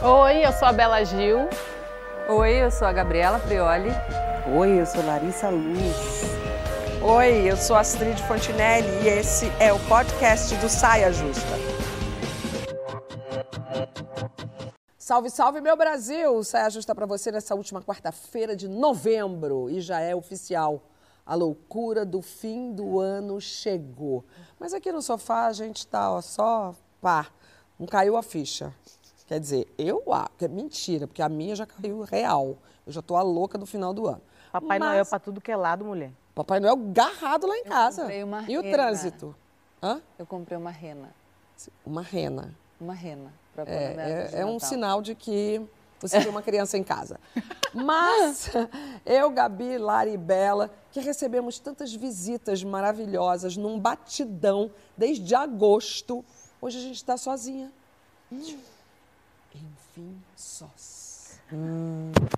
Oi, eu sou a Bela Gil. Oi, eu sou a Gabriela Prioli. Oi, eu sou Larissa Luz. Oi, eu sou Astrid Fontinelli e esse é o podcast do Saia Justa. Salve, salve, meu Brasil! Saia Justa para você nessa última quarta-feira de novembro e já é oficial. A loucura do fim do ano chegou. Mas aqui no sofá a gente tá ó, só pá, não caiu a ficha. Quer dizer, eu acho, que é mentira, porque a minha já caiu real. Eu já tô a louca do final do ano. Papai Mas- Noel pra tudo que é lado, mulher. Papai Noel garrado lá em casa. comprei uma e o rena. trânsito? Hã? Eu comprei uma rena. Uma rena. Uma rena. Pra É, é, é um sinal de que você tem uma criança em casa. Mas eu, Gabi, Lara e Bela, que recebemos tantas visitas maravilhosas num batidão desde agosto, hoje a gente está sozinha. Hum. Enfim, sós.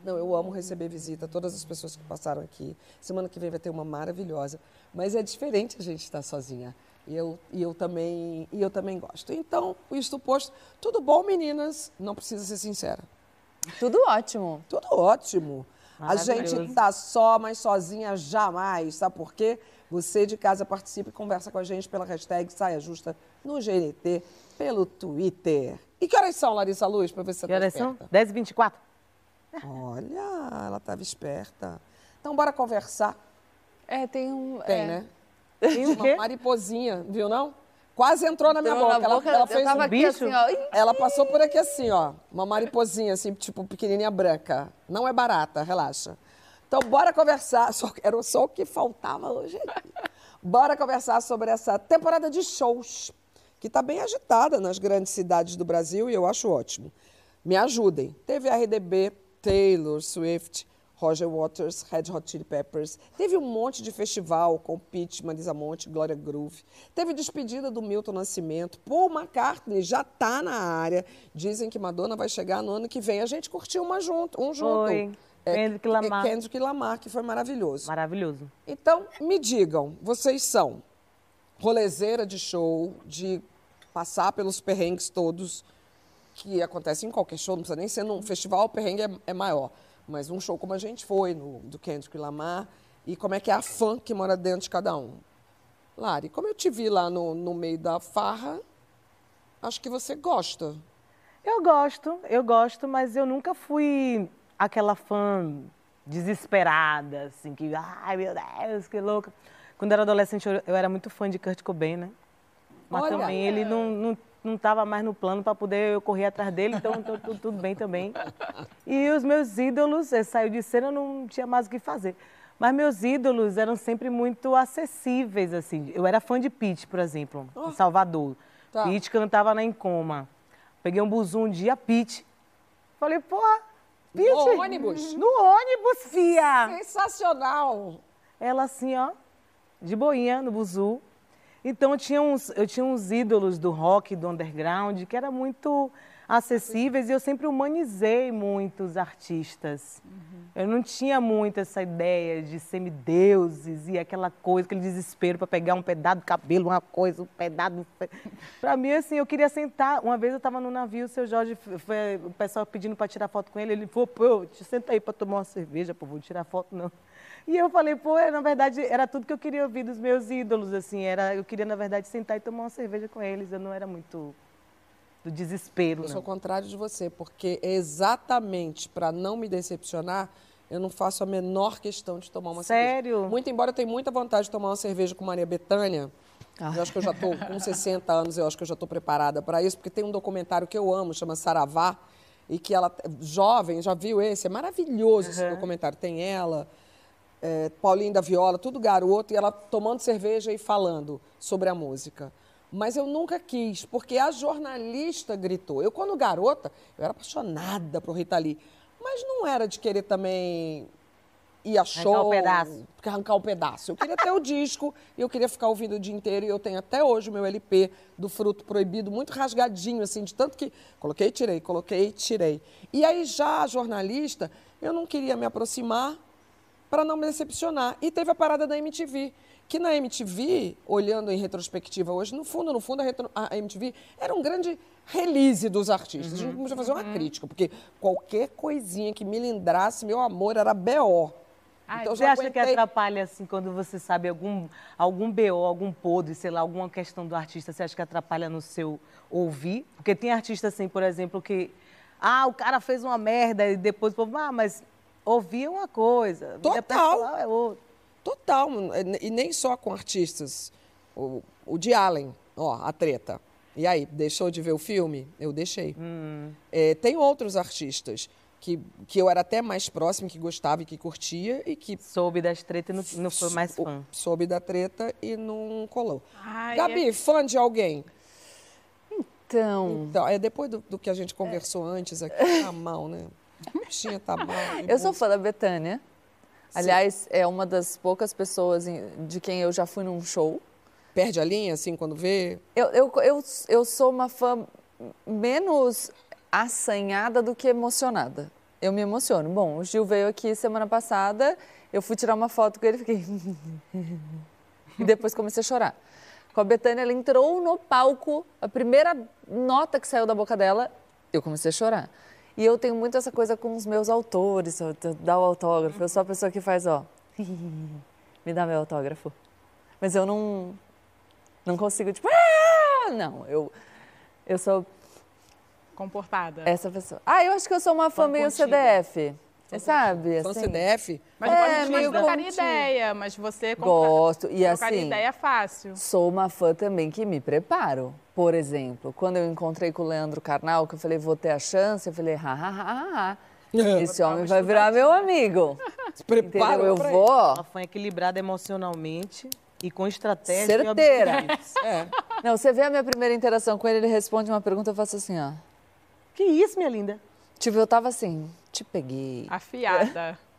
Não, eu amo receber visita, todas as pessoas que passaram aqui. Semana que vem vai ter uma maravilhosa. Mas é diferente a gente estar sozinha. E eu, e eu, também, e eu também gosto. Então, isto posto, tudo bom, meninas? Não precisa ser sincera. Tudo ótimo. Tudo ótimo. A gente Maravilhoso. tá só, mas sozinha jamais. Sabe por quê? Você de casa participa e conversa com a gente pela hashtag Saia Justa no GNT, pelo Twitter. E que horas são, Larissa Luz, para ver se você Que tá horas são? esperta? 10 e 24 Olha, ela estava esperta. Então, bora conversar. É, tem um. Tem, é. né? Tem o Uma mariposinha, viu não? Quase entrou na minha Entrou na boca. Ela, boca, ela eu fez tava um bicho. assim, Ela passou por aqui assim, ó. Uma mariposinha, assim, tipo pequenininha branca. Não é barata, relaxa. Então, bora conversar. Só, era só o que faltava hoje. Bora conversar sobre essa temporada de shows, que está bem agitada nas grandes cidades do Brasil e eu acho ótimo. Me ajudem. Teve a RDB, Taylor Swift, Roger Waters, Red Hot Chili Peppers. Teve um monte de festival com Pete, Marisa Monte, Glória Groove. Teve despedida do Milton Nascimento. Paul McCartney já está na área. Dizem que Madonna vai chegar no ano que vem. A gente curtiu uma junto, um junto. Foi. Kendrick Lamar. É, Kendrick Lamar, que foi maravilhoso. Maravilhoso. Então, me digam, vocês são rolezeira de show, de passar pelos perrengues todos que acontecem em qualquer show, não precisa nem ser num festival, o perrengue é, é maior. Mas um show como a gente foi, no, do Kendrick Lamar, e como é que é a fã que mora dentro de cada um. Lari, como eu te vi lá no, no meio da farra, acho que você gosta. Eu gosto, eu gosto, mas eu nunca fui aquela fã desesperada, assim, que, ai meu Deus, que louca. Quando eu era adolescente, eu, eu era muito fã de Kurt Cobain, né? Mas Olha. também ele não, não, não tava mais no plano para poder eu correr atrás dele, então tu- tu- tudo bem também. E os meus ídolos, eh, saiu de cena, não tinha mais o que fazer. Mas meus ídolos eram sempre muito acessíveis, assim. Eu era fã de Pete, por exemplo, em Salvador. Tá. Pete cantava na Encoma. Peguei um buzu um dia, Pete. Falei, porra, Pete. No ônibus? No ônibus, fia. Sensacional! Ela assim, ó, de boinha no buzu. Então eu tinha uns, eu tinha uns ídolos do rock, do underground, que eram muito acessíveis e eu sempre humanizei muito os artistas. Eu não tinha muito essa ideia de semideuses e aquela coisa, aquele desespero para pegar um pedaço do cabelo, uma coisa, um pedaço. Para mim, assim, eu queria sentar. Uma vez eu estava no navio, o seu Jorge, foi, o pessoal pedindo para tirar foto com ele, ele falou, pô, te senta aí para tomar uma cerveja, pô, vou tirar foto não. E eu falei, pô, é, na verdade, era tudo que eu queria ouvir dos meus ídolos, assim, era, eu queria, na verdade, sentar e tomar uma cerveja com eles, eu não era muito do desespero, Eu sou não. o contrário de você, porque exatamente para não me decepcionar, eu não faço a menor questão de tomar uma Sério? cerveja. Muito embora eu tenha muita vontade de tomar uma cerveja com Maria Bethânia, eu acho que eu já estou com 60 anos, eu acho que eu já estou preparada para isso, porque tem um documentário que eu amo, chama Saravá, e que ela, jovem, já viu esse? É maravilhoso esse documentário. Tem ela, é, Paulinho da Viola, tudo garoto, e ela tomando cerveja e falando sobre a música. Mas eu nunca quis, porque a jornalista gritou. Eu, quando garota, eu era apaixonada por Rita Lee. Mas não era de querer também ir a show. um pedaço. Arrancar um pedaço. Eu queria ter o disco eu queria ficar ouvindo o dia inteiro. E eu tenho até hoje o meu LP do Fruto Proibido, muito rasgadinho, assim, de tanto que coloquei tirei, coloquei tirei. E aí, já a jornalista, eu não queria me aproximar para não me decepcionar. E teve a parada da MTV, que na MTV, olhando em retrospectiva hoje, no fundo, no fundo, a, retro- a MTV era um grande release dos artistas. A gente não podia fazer uma crítica, porque qualquer coisinha que me lindrasse, meu amor, era B.O. Ai, Então, Você acha que aguentei- atrapalha, assim, quando você sabe algum, algum BO, algum podre, sei lá, alguma questão do artista, você acha que atrapalha no seu ouvir? Porque tem artista, assim, por exemplo, que, ah, o cara fez uma merda e depois, o povo, ah, mas ouvir é uma coisa, Total. pessoal é outra. Total, e nem só com artistas. O, o de Allen, ó, a treta. E aí, deixou de ver o filme? Eu deixei. É, tem outros artistas que, que eu era até mais próximo, que gostava e que curtia e que Soube das tretas e não, não foi mais fã. soube da treta e não colou. Ai, Gabi, fã de alguém? Então, Então, é depois do, do que a gente conversou antes aqui, tá mal, né? A bichinha tá mal. eu sou fã da Betânia. Aliás, é uma das poucas pessoas de quem eu já fui num show. Perde a linha, assim, quando vê? Eu, eu, eu, eu sou uma fã menos assanhada do que emocionada. Eu me emociono. Bom, o Gil veio aqui semana passada, eu fui tirar uma foto com ele e fiquei. e depois comecei a chorar. Com a Betânia, ela entrou no palco, a primeira nota que saiu da boca dela, eu comecei a chorar. E eu tenho muito essa coisa com os meus autores, dar o autógrafo. Eu sou a pessoa que faz, ó, me dá meu autógrafo. Mas eu não, não consigo, tipo, ah! não, eu, eu sou comportada. essa pessoa. Ah, eu acho que eu sou uma fã Fã meio contida. CDF, sabe? Fã assim. CDF? Mas É, pode meio trocar ideia, mas você Gosto. E trocar assim, ideia é fácil. sou uma fã também que me preparo. Por exemplo, quando eu encontrei com o Leandro Carnal, que eu falei, vou ter a chance, eu falei, ha, ha, ha, ha. Esse homem vai virar meu amigo. Se prepara Entendeu? Eu vou. Uma fã equilibrada emocionalmente e com estratégia. Certeira. É. Não, você vê a minha primeira interação com ele, ele responde uma pergunta, eu faço assim, ó. Que isso, minha linda? Tipo, eu tava assim, te peguei. Afiada.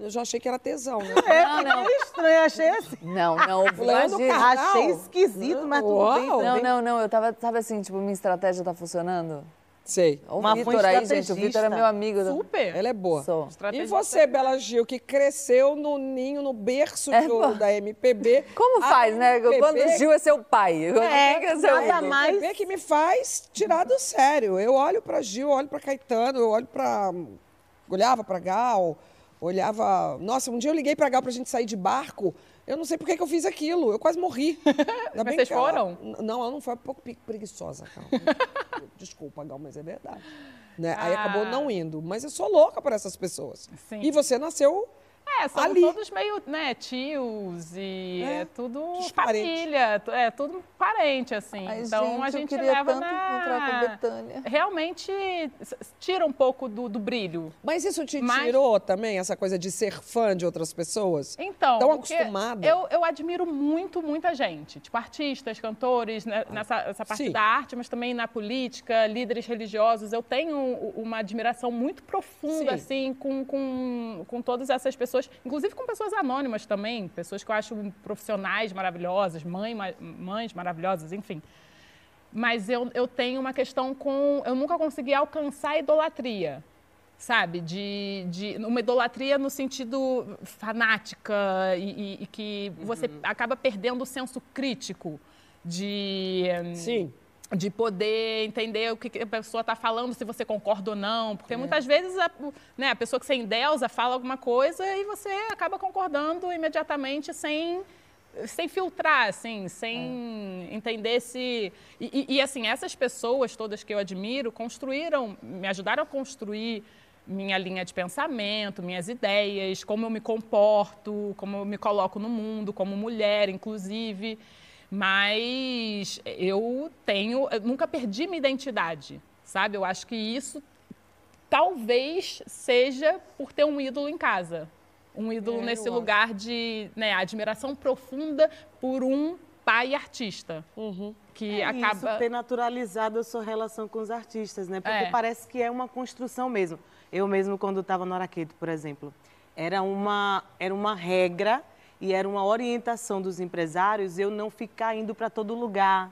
Eu já achei que era tesão, né? Não, não, É estranho, achei assim. não, não, Leandro imagina. Carnal. Achei esquisito, mas tudo Uau. bem. Não, bem. não, não, eu tava, sabe assim, tipo, minha estratégia tá funcionando? Sei. O Uma Vitor aí, gente, o. Vitor é meu amigo. Super. Ela é boa. Sou. E você, Bela Gil, que cresceu no ninho, no berço É, ouro da MPB. Como faz, né? MPB Quando o Gil é seu pai. É, é seu nada mais. MPB que me faz tirar do sério. Eu olho pra Gil, olho pra Caetano, eu olho pra... Olhava pra Gal, olhava... Nossa, um dia eu liguei pra Gal pra gente sair de barco. Eu não sei por que que eu fiz aquilo. Eu quase morri. Ainda bem vocês ela- foram? Não, ela não foi um pouco preguiçosa, Gal. Desculpa, Gal, mas é verdade. Né? Aí acabou Ah. não indo. Mas eu sou louca por essas pessoas. Sim. E você nasceu É, são Ali. todos meio, né, tios e É, é, tudo família, é tudo parente, assim. Ai, então gente, a gente leva tanto na... encontrar com a Betânia. Realmente tira um pouco do, do brilho. Mas isso te Mas- tirou também, essa coisa de ser fã de outras pessoas? Então, Tão acostumada. Eu, eu admiro muito, muita gente. Tipo, artistas, cantores, né, nessa essa parte Sim. da arte, mas também na política, líderes religiosos. Eu tenho uma admiração muito profunda, Sim. assim, com, com, com todas essas pessoas, inclusive com pessoas anônimas também, pessoas que eu acho profissionais maravilhosas, mãe, mães maravilhosas, enfim. Mas eu, eu tenho uma questão com. Eu nunca consegui alcançar a idolatria. Sabe? De, de uma idolatria no sentido fanática e, e- e que você acaba perdendo o senso crítico de. Sim. De poder entender o que a pessoa está falando, se você concorda ou não. Porque muitas vezes a, né, a pessoa que você endeusa fala alguma coisa e você acaba concordando imediatamente sem, sem filtrar, assim, sem entender se. E, e- e, assim, essas pessoas todas que eu admiro construíram, me ajudaram a construir minha linha de pensamento, minhas ideias, como eu me comporto, como eu me coloco no mundo, como mulher, inclusive. Mas eu tenho, eu nunca perdi minha identidade, sabe? Eu acho que isso talvez seja por ter um ídolo em casa. Um ídolo É, nesse acho. lugar de né, admiração profunda por um pai artista. Que É acaba. isso, ter naturalizado a sua relação com os artistas, né? Porque É. parece que é uma construção mesmo. Eu mesmo, quando estava no Araqueto, por exemplo, era uma, era uma regra e era uma orientação dos empresários eu não ficar indo para todo lugar.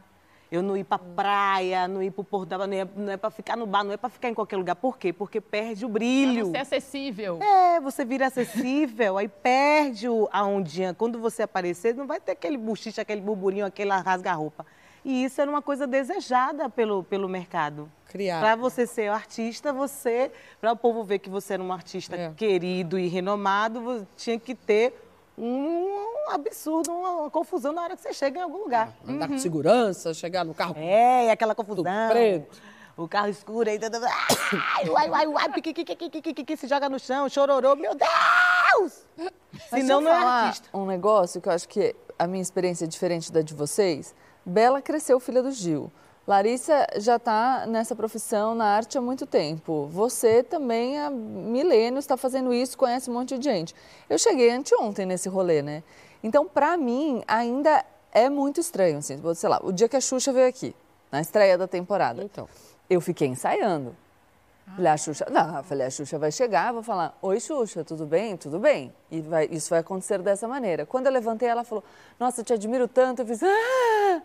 Eu não ir pra praia, não ir pro Porto da não é, não é pra ficar no bar, não é pra ficar em qualquer lugar. Por quê? Porque perde o brilho. Você é acessível. É, você vira acessível, aí perde o- a ondinha. Quando você aparecer, não vai ter aquele buchiche, aquele burburinho, aquela rasga-roupa. E isso era uma coisa desejada pelo, pelo mercado. Criar. Para você ser artista, você, para o povo ver que você era um artista É. querido e renomado, você tinha que ter um absurdo, uma confusão na hora que você chega em algum lugar. Andar com segurança, chegar no carro. É, e aquela confusão. preto. O carro escuro aí, tudo- ai, uai, uai, uai, piqui, se joga no chão, chororô, meu Deus! Senão não é artista. um negócio que eu acho que a minha experiência é diferente da de vocês. Bela cresceu filha do Gil. Larissa já está nessa profissão na arte há muito tempo. Você também há milênios está fazendo isso, conhece um monte de gente. Eu cheguei anteontem nesse rolê, né? Então, para mim, ainda é muito estranho, assim. Sei lá, o dia que a Xuxa veio aqui, na estreia da temporada. Então. Eu fiquei ensaiando. Falei, a Xuxa, não, falei, a Xuxa vai chegar, vou falar, oi Xuxa, tudo bem? Tudo bem. E vai- isso vai acontecer dessa maneira. Quando eu levantei, ela falou, nossa, eu te admiro tanto. Eu fiz, ah!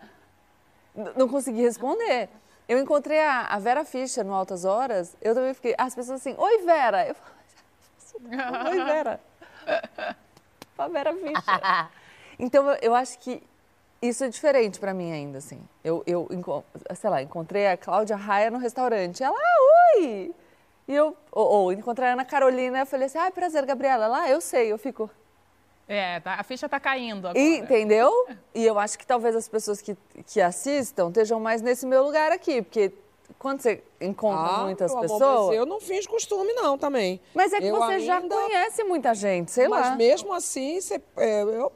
Não consegui responder. Eu encontrei a, a Vera Fischer no Altas Horas, eu também fiquei, as pessoas assim, oi Vera. Eu falei, oi Vera. A Vera Fischer. Então, eu, eu acho que isso é diferente para mim ainda, assim. Eu, eu, sei lá, encontrei a Cláudia Raia no restaurante. Ela, ah, oi! E eu, ou, ou encontrei a Ana Carolina, eu falei assim, ah, prazer, Gabriela. Ela, ah, eu sei, eu fico... É, tá- a ficha tá caindo agora. E, entendeu? E eu acho que talvez as pessoas que, que assistam estejam mais nesse meu lugar aqui, porque quando você encontra muitas meu amor, pessoas... mas eu não fiz costume, não, também. Mas é que Eu você já ainda- conhece muita gente, sei Mas lá. mesmo assim, você, é, eu, eu,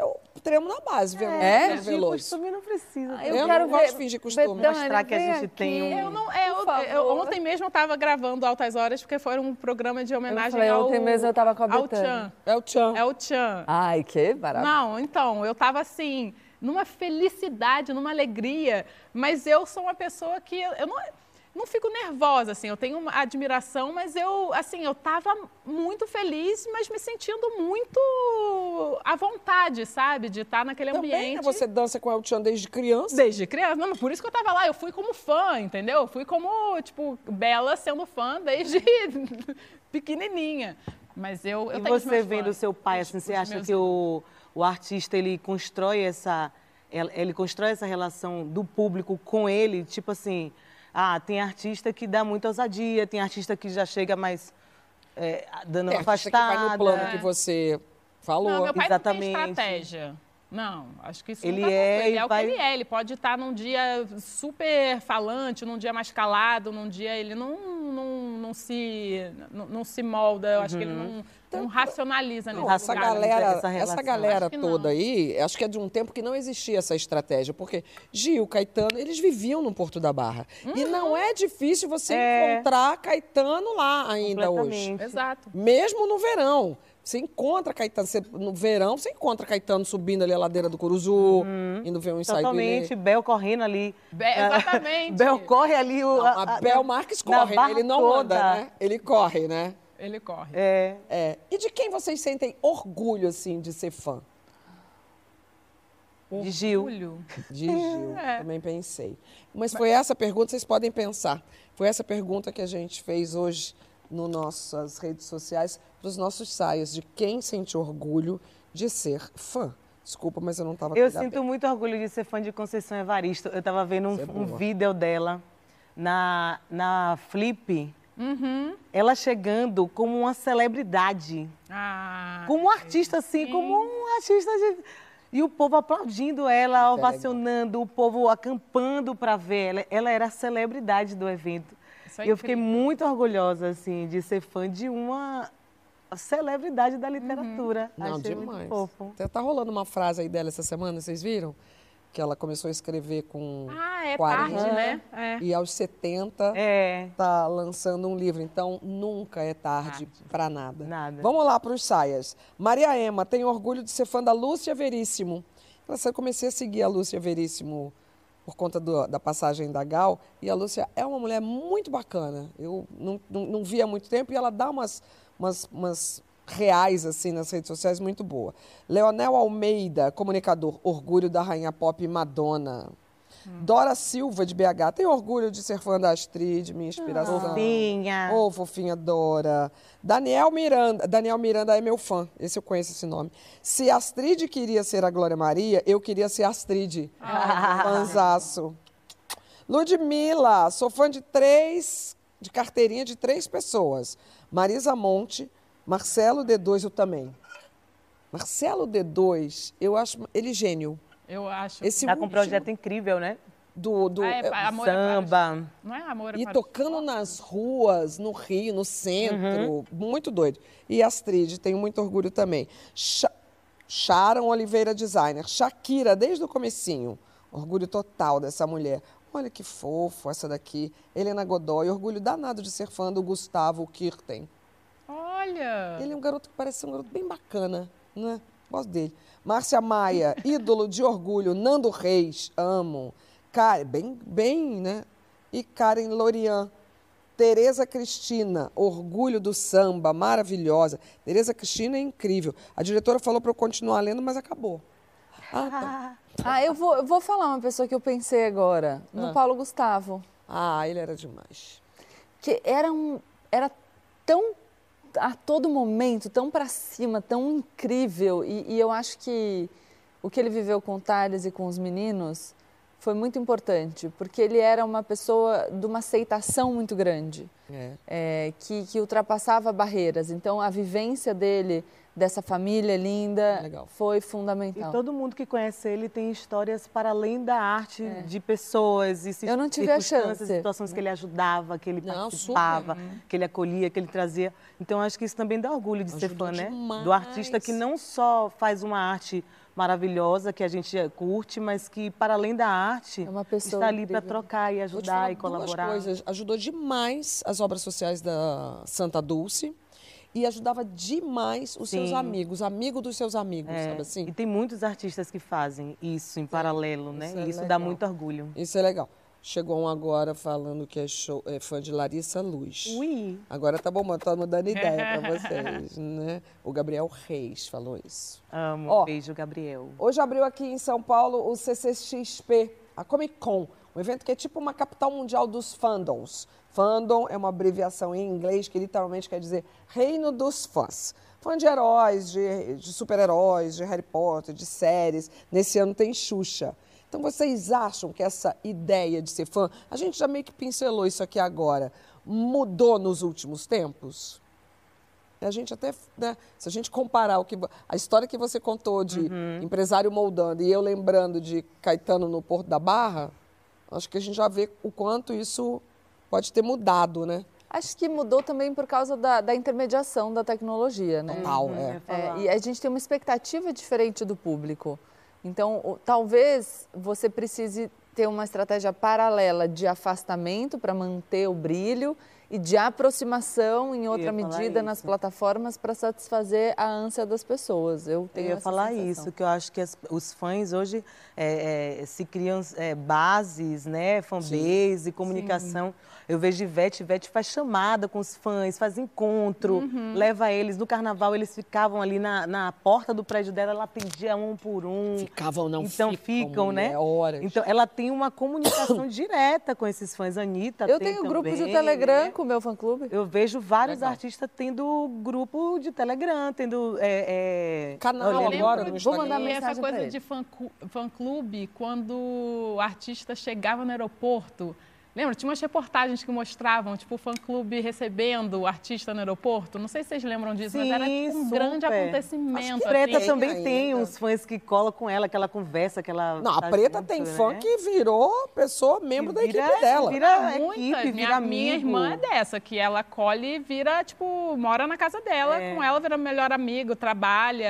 eu tremo na base, vendo É? vendo Veloso. costume não precisa. Ah, Eu Eu não quero gosto ver... de fingir costume. Betânia, Mostrar que a gente tem aqui. um- Eu não, é, eu- eu- ontem mesmo eu estava gravando Altas Horas, porque foi um programa de homenagem falei, ao, ontem mesmo eu tava com a Betânia. É o Tchan. É o Tchan. Ai, que maravilha. Não, então, eu tava assim, numa felicidade, numa alegria, mas eu sou uma pessoa que eu não, não fico nervosa, assim, eu tenho uma admiração, mas eu, assim, eu tava muito feliz, mas me sentindo muito à vontade, sabe, de estar naquele Também, né? ambiente. Você dança com o El Tchan desde criança. Desde criança, não, mas por isso que eu tava lá, eu fui como fã, entendeu? Eu fui como, tipo, Bela sendo fã desde pequenininha. Mas eu, eu E tenho você vendo fãs, seu pai, assim, você acha meus que o, o artista, ele constrói essa... Ele constrói essa relação do público com ele, tipo assim, ah, tem artista que dá muita ousadia, tem artista que já chega mais é, dando É, uma artista que vai afastada. no plano que você falou. Não, meu pai Exatamente. não tem estratégia. Não, acho que isso Ele não tá é ele é o vai- que ele é. Ele pode estar num dia super falante, num dia mais calado, num dia ele não, não, não, se, não, não se molda. Eu acho que ele não, não racionaliza nesse Não, essa lugar. galera, essa essa, galera toda aí, acho que é de um tempo que não existia essa estratégia, porque Gil, Caetano, eles viviam no Porto da Barra. E não é difícil você É. encontrar Caetano lá ainda hoje. Exato. Mesmo no verão. Você encontra Caetano, você- no verão, você encontra Caetano subindo ali a ladeira do Curuzu, indo ver um ensaio. Totalmente, Bel correndo ali. Be- exatamente. Bel corre ali. O, Não, a Bel Marques corre, né? ele não toda. anda, né? Ele corre, né? Ele corre. É. É. E de quem vocês sentem orgulho, assim, de ser fã? De Gil. Orgulho. De Gil, É. também pensei. Mas foi essa pergunta, vocês podem pensar. Foi essa pergunta que a gente fez hoje nas nossas redes sociais, para os nossos saios, de quem sente orgulho de ser fã. Desculpa, mas eu não estava Eu sinto muito orgulho de ser fã de Conceição Evaristo. Eu estava vendo Isso é um, um vídeo dela na, na Flip, Uhum. ela chegando como uma celebridade. Ah, Como um artista, assim, como um artista de... E o povo aplaudindo ela, é ovacionando, o povo acampando para ver ela. Ela era a celebridade do evento. Isso é e eu fiquei muito orgulhosa, assim, de ser fã de uma celebridade da literatura. Não, Achei demais. muito fofo. Até tá rolando uma frase aí dela essa semana, vocês viram? Que ela começou a escrever com Ah, é 40, tarde, né? É. e aos 70 É, tá lançando um livro. Então, nunca é tarde para nada. Nada. Vamos lá para os saias. Maria Ema tem orgulho de ser fã da Lúcia Veríssimo. Eu comecei a seguir a Lúcia Veríssimo por conta do- da passagem da Gal. E a Lúcia é uma mulher muito bacana. Eu não, não, não vi há muito tempo e ela dá umas, umas, umas reais assim nas redes sociais muito boa. Leonel Almeida, comunicador, orgulho da rainha pop Madonna. Dora Silva, de BH. Tenho orgulho de ser fã da Astrid, minha inspiração. Fofinha. Ô, fofinha Dora. Daniel Miranda. Daniel Miranda é meu fã. Esse eu conheço esse nome. Se Astrid queria ser a Glória Maria, eu queria ser Astrid. Fanzaço. Ludmilla. Sou fã de três, de carteirinha de três pessoas. Marisa Monte, Marcelo D2, eu também. Marcelo D2, eu acho ele gênio. Eu acho. Esse Tá com um projeto incrível, né? do, do Ah, é, é, amor é Samba. Não é amor é e tocando nas ruas, no Rio, no centro, muito doido. E Astrid, tenho muito orgulho também. Cha Sharon Oliveira, designer. Shakira, desde o comecinho. Orgulho total dessa mulher. Olha que fofo essa daqui. Helena Godoy, orgulho danado de ser fã do Gustavo Kirten. Olha. Ele é um garoto que parece ser um garoto bem bacana, né? Gosto dele. Márcia Maia, ídolo de orgulho. Nando Reis, amo. Karen, bem, bem, né? E Karen Lorian. Tereza Cristina, orgulho do samba, maravilhosa. Tereza Cristina é incrível. A diretora falou para eu continuar lendo, mas acabou. Ah, tá. Ah, eu vou, eu vou falar uma pessoa que eu pensei agora, no Ah. Paulo Gustavo. ah, ele era demais. que era um era tão a todo momento tão para cima tão incrível e, e eu acho que o que ele viveu com o Thales e com os meninos foi muito importante porque ele era uma pessoa de uma aceitação muito grande É. é, que, que ultrapassava barreiras então a vivência dele dessa família linda Legal. foi E fundamental todo mundo que conhece ele tem histórias para além da arte de pessoas e Eu não tive a chance. situações que ele ajudava, que ele Não, participava, que ele acolhia, que ele trazia. Então acho que isso também dá orgulho de ser Ajudou fã, né? demais. Do artista que não só faz uma arte maravilhosa que a gente curte, mas que para além da arte É uma pessoa está ali para trocar e ajudar e colaborar. coisas. Ajudou demais as obras sociais da Santa Dulce e ajudava demais os seus Sim. amigos, amigo dos seus amigos, É, sabe assim? E tem muitos artistas que fazem isso em paralelo, né? isso é e isso legal. dá muito orgulho. Isso é legal. Chegou um agora falando que é, show- é fã de Larissa Luz. Ui! Agora tá bom, tá mudando ideia para vocês, né? O Gabriel Reis falou isso. Amo. Ó. Beijo, Gabriel. Hoje abriu aqui em São Paulo o CCXP, a Comic Con, um evento que é tipo uma capital mundial dos fandoms. Fandom é uma abreviação em inglês que literalmente quer dizer reino dos fãs. Fã de heróis, de, de super-heróis, de Harry Potter, de séries. Nesse ano tem Xuxa. Então vocês acham que essa ideia de ser fã, a gente já meio que pincelou isso aqui agora, mudou nos últimos tempos? A gente até, né, se a gente comparar o que, a história que você contou de empresário moldando e eu lembrando de Caetano no Porto da Barra, acho que a gente já vê o quanto isso pode ter mudado, né? acho que mudou também por causa da, da intermediação da tecnologia né Total, Uhum, é. É, e a gente tem uma expectativa diferente do público. Então, talvez você precise ter uma estratégia paralela de afastamento para manter o brilho e de aproximação em outra ia medida nas plataformas para satisfazer a ânsia das pessoas. Eu Eu tenho ia essa falar sensação. isso, que eu acho que as- os fãs hoje é, é, se criam é, bases, né, fanbase, comunicação. Eu vejo Ivete, Ivete faz chamada com os fãs, faz encontro, Uhum. leva eles. No carnaval eles ficavam ali na, na porta do prédio dela, ela atendia um por um. Ficavam, não então ficam, né? mulher, horas. Então ela tem uma comunicação direta com esses fãs. Anitta Eu tem tenho grupo de também, Telegram né? com o meu fã-clube. Eu vejo vários Legal. artistas tendo grupo de Telegram, tendo. É, é, Canal olha, agora no Vou mandar mensagem essa coisa de fã fã-clube, quando o artista chegava no aeroporto. Lembra? Tinha umas reportagens que mostravam, tipo, o fã-clube recebendo o artista no aeroporto. Não sei se vocês lembram disso, mas era Sim, tipo, um grande super. acontecimento. Preta assim. também ainda. tem uns fãs que colam com ela, que ela conversa, que ela. Não, a Preta junto, tem né? fã que virou pessoa, membro da vira- equipe dela. Vira Muita. equipe, minha, vira amigo. minha irmã é dessa, que ela colhe e vira, tipo, mora na casa dela, É. com ela vira melhor amigo, trabalha.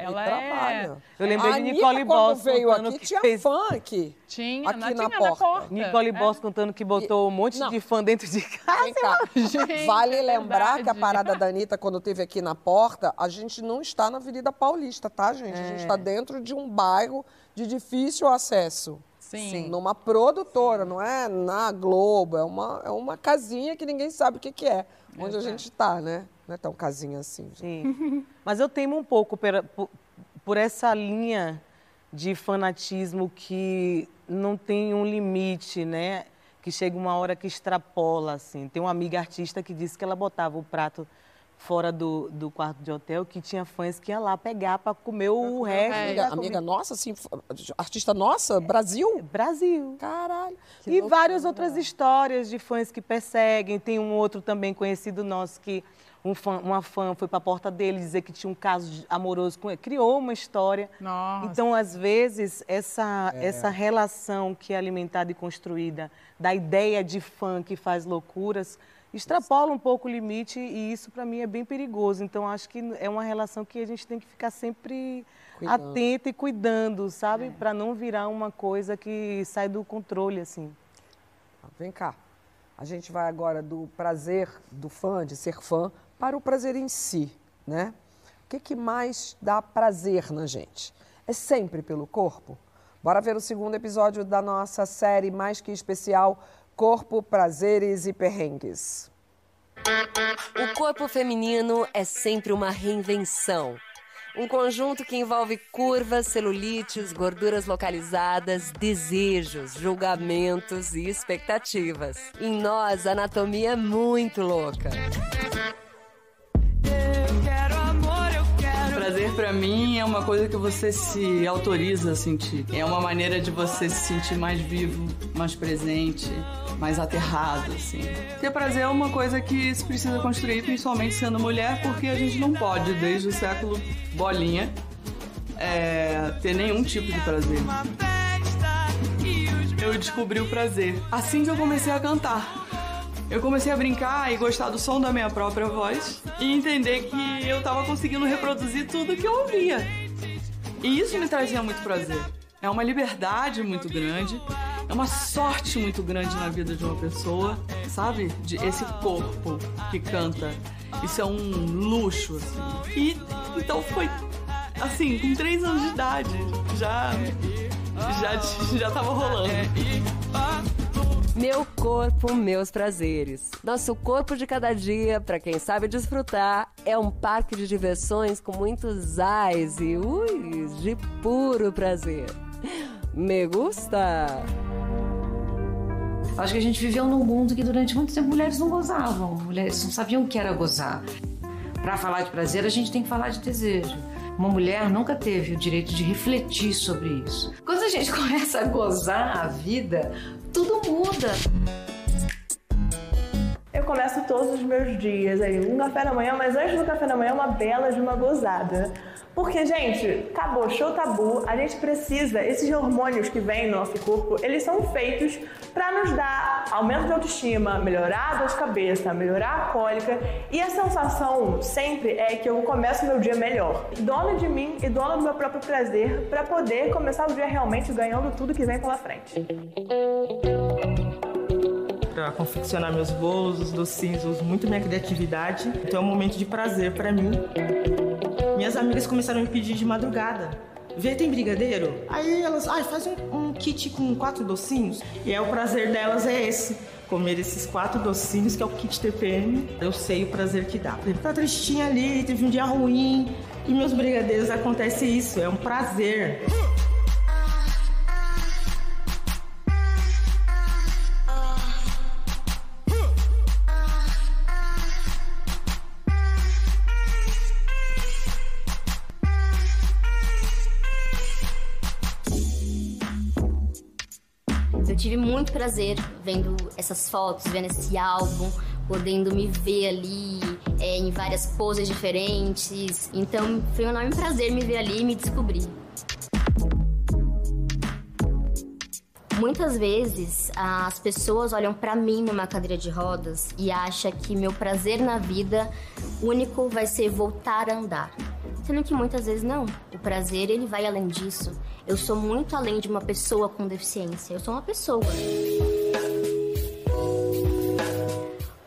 E Ela trabalha. Eu lembrei a de Nicole quando Boss veio aqui, que tinha fez- fã aqui. é. Tinha, Aqui na tinha porta. porta. Nicole É. Boss contando que botou um monte Não. de fã dentro de casa. Vem cá. Gente, vale é lembrar que a parada da Anitta, quando teve aqui na porta, a gente não está na Avenida Paulista, tá, gente? A gente está dentro de um bairro de difícil acesso. Sim. Numa produtora, não é na Globo, é uma, é uma casinha que ninguém sabe o que, que é. Onde a gente está, né? Não é tão casinha assim. gente. Sim. Mas eu temo um pouco por, por essa linha de fanatismo que não tem um limite, né? Que chega uma hora que extrapola, assim. Tem uma amiga artista que disse que ela botava o prato fora do, do quarto de hotel, que tinha fãs que iam lá pegar para comer o resto. Amiga, da amiga comida. nossa, assim, artista nossa, Brasil? Brasil. Caralho. e várias outras histórias de fãs que perseguem. Tem um outro também conhecido nosso que um fã- uma fã foi para a porta dele dizer que tinha um caso amoroso com ele. Criou uma história. Nossa. Então, às vezes, essa, essa relação que é alimentada e construída da ideia de fã que faz loucuras extrapola um pouco o limite e isso, para mim, é bem perigoso. Então, acho que é uma relação que a gente tem que ficar sempre Cuidando. atenta e cuidando, sabe? Para não virar uma coisa que sai do controle, assim. Vem cá. A gente vai agora do prazer do fã, de ser fã, para o prazer em si, né? O que, que mais dá prazer na gente? É sempre pelo corpo? Bora ver o segundo episódio da nossa série mais que especial Corpo, Prazeres e Perrengues. O corpo feminino é sempre uma reinvenção. Um conjunto que envolve curvas, celulites, gorduras localizadas, desejos, julgamentos e expectativas. Em nós, a anatomia é muito louca. Pra mim é uma coisa que você se autoriza a sentir. É uma maneira de você se sentir mais vivo, mais presente, mais aterrado, assim. Ter prazer é uma coisa que se precisa construir, principalmente sendo mulher, porque a gente não pode, desde o século bolinha, é, ter nenhum tipo de prazer. Eu descobri o prazer assim que eu comecei a cantar. Eu comecei a brincar e gostar do som da minha própria voz e entender que eu tava conseguindo reproduzir tudo que eu ouvia. E isso me trazia muito prazer. É uma liberdade muito grande, é uma sorte muito grande na vida de uma pessoa, sabe? De esse corpo que canta. Isso é um luxo, assim. E então foi assim, com três anos de idade, já já já tava rolando. Meu corpo, meus prazeres. Nosso corpo de cada dia, para quem sabe desfrutar, é um parque de diversões com muitos ais e uis de puro prazer. Me gusta! Acho que a gente viveu num mundo que durante muito tempo mulheres não gozavam, mulheres não sabiam o que era gozar. Para falar de prazer, a gente tem que falar de desejo. Uma mulher nunca teve o direito de refletir sobre isso. Quando a gente começa a gozar a vida, tudo muda. Todos os meus dias aí, um café da manhã, mas antes do café da manhã, uma bela de uma gozada. Porque, gente, acabou, show tabu, a gente precisa, esses hormônios que vêm no nosso corpo, eles são feitos para nos dar aumento de autoestima, melhorar a dor de cabeça, melhorar a cólica. E a sensação sempre é que eu começo meu dia melhor. Dona de mim e dona do meu próprio prazer, para poder começar o dia realmente ganhando tudo que vem pela frente. Para confeccionar meus bolos, os docinhos, uso muito minha criatividade. Então é um momento de prazer para mim. Minhas amigas começaram a me pedir de madrugada. Vê, tem brigadeiro? Aí elas, ai, faz um, um kit com quatro docinhos. E é o prazer delas é esse. Comer esses quatro docinhos, que é o kit TPM. Eu sei o prazer que dá. Tá tristinha ali, teve um dia ruim. E meus brigadeiros acontece isso, é um prazer. Tive muito prazer vendo essas fotos, vendo esse álbum, podendo me ver ali é, em várias poses diferentes. Então foi um enorme prazer me ver ali e me descobrir. Muitas vezes as pessoas olham pra mim numa cadeira de rodas e acham que meu prazer na vida único vai ser voltar a andar. Sendo que muitas vezes não. O prazer ele vai além disso. Eu sou muito além de uma pessoa com deficiência. Eu sou uma pessoa.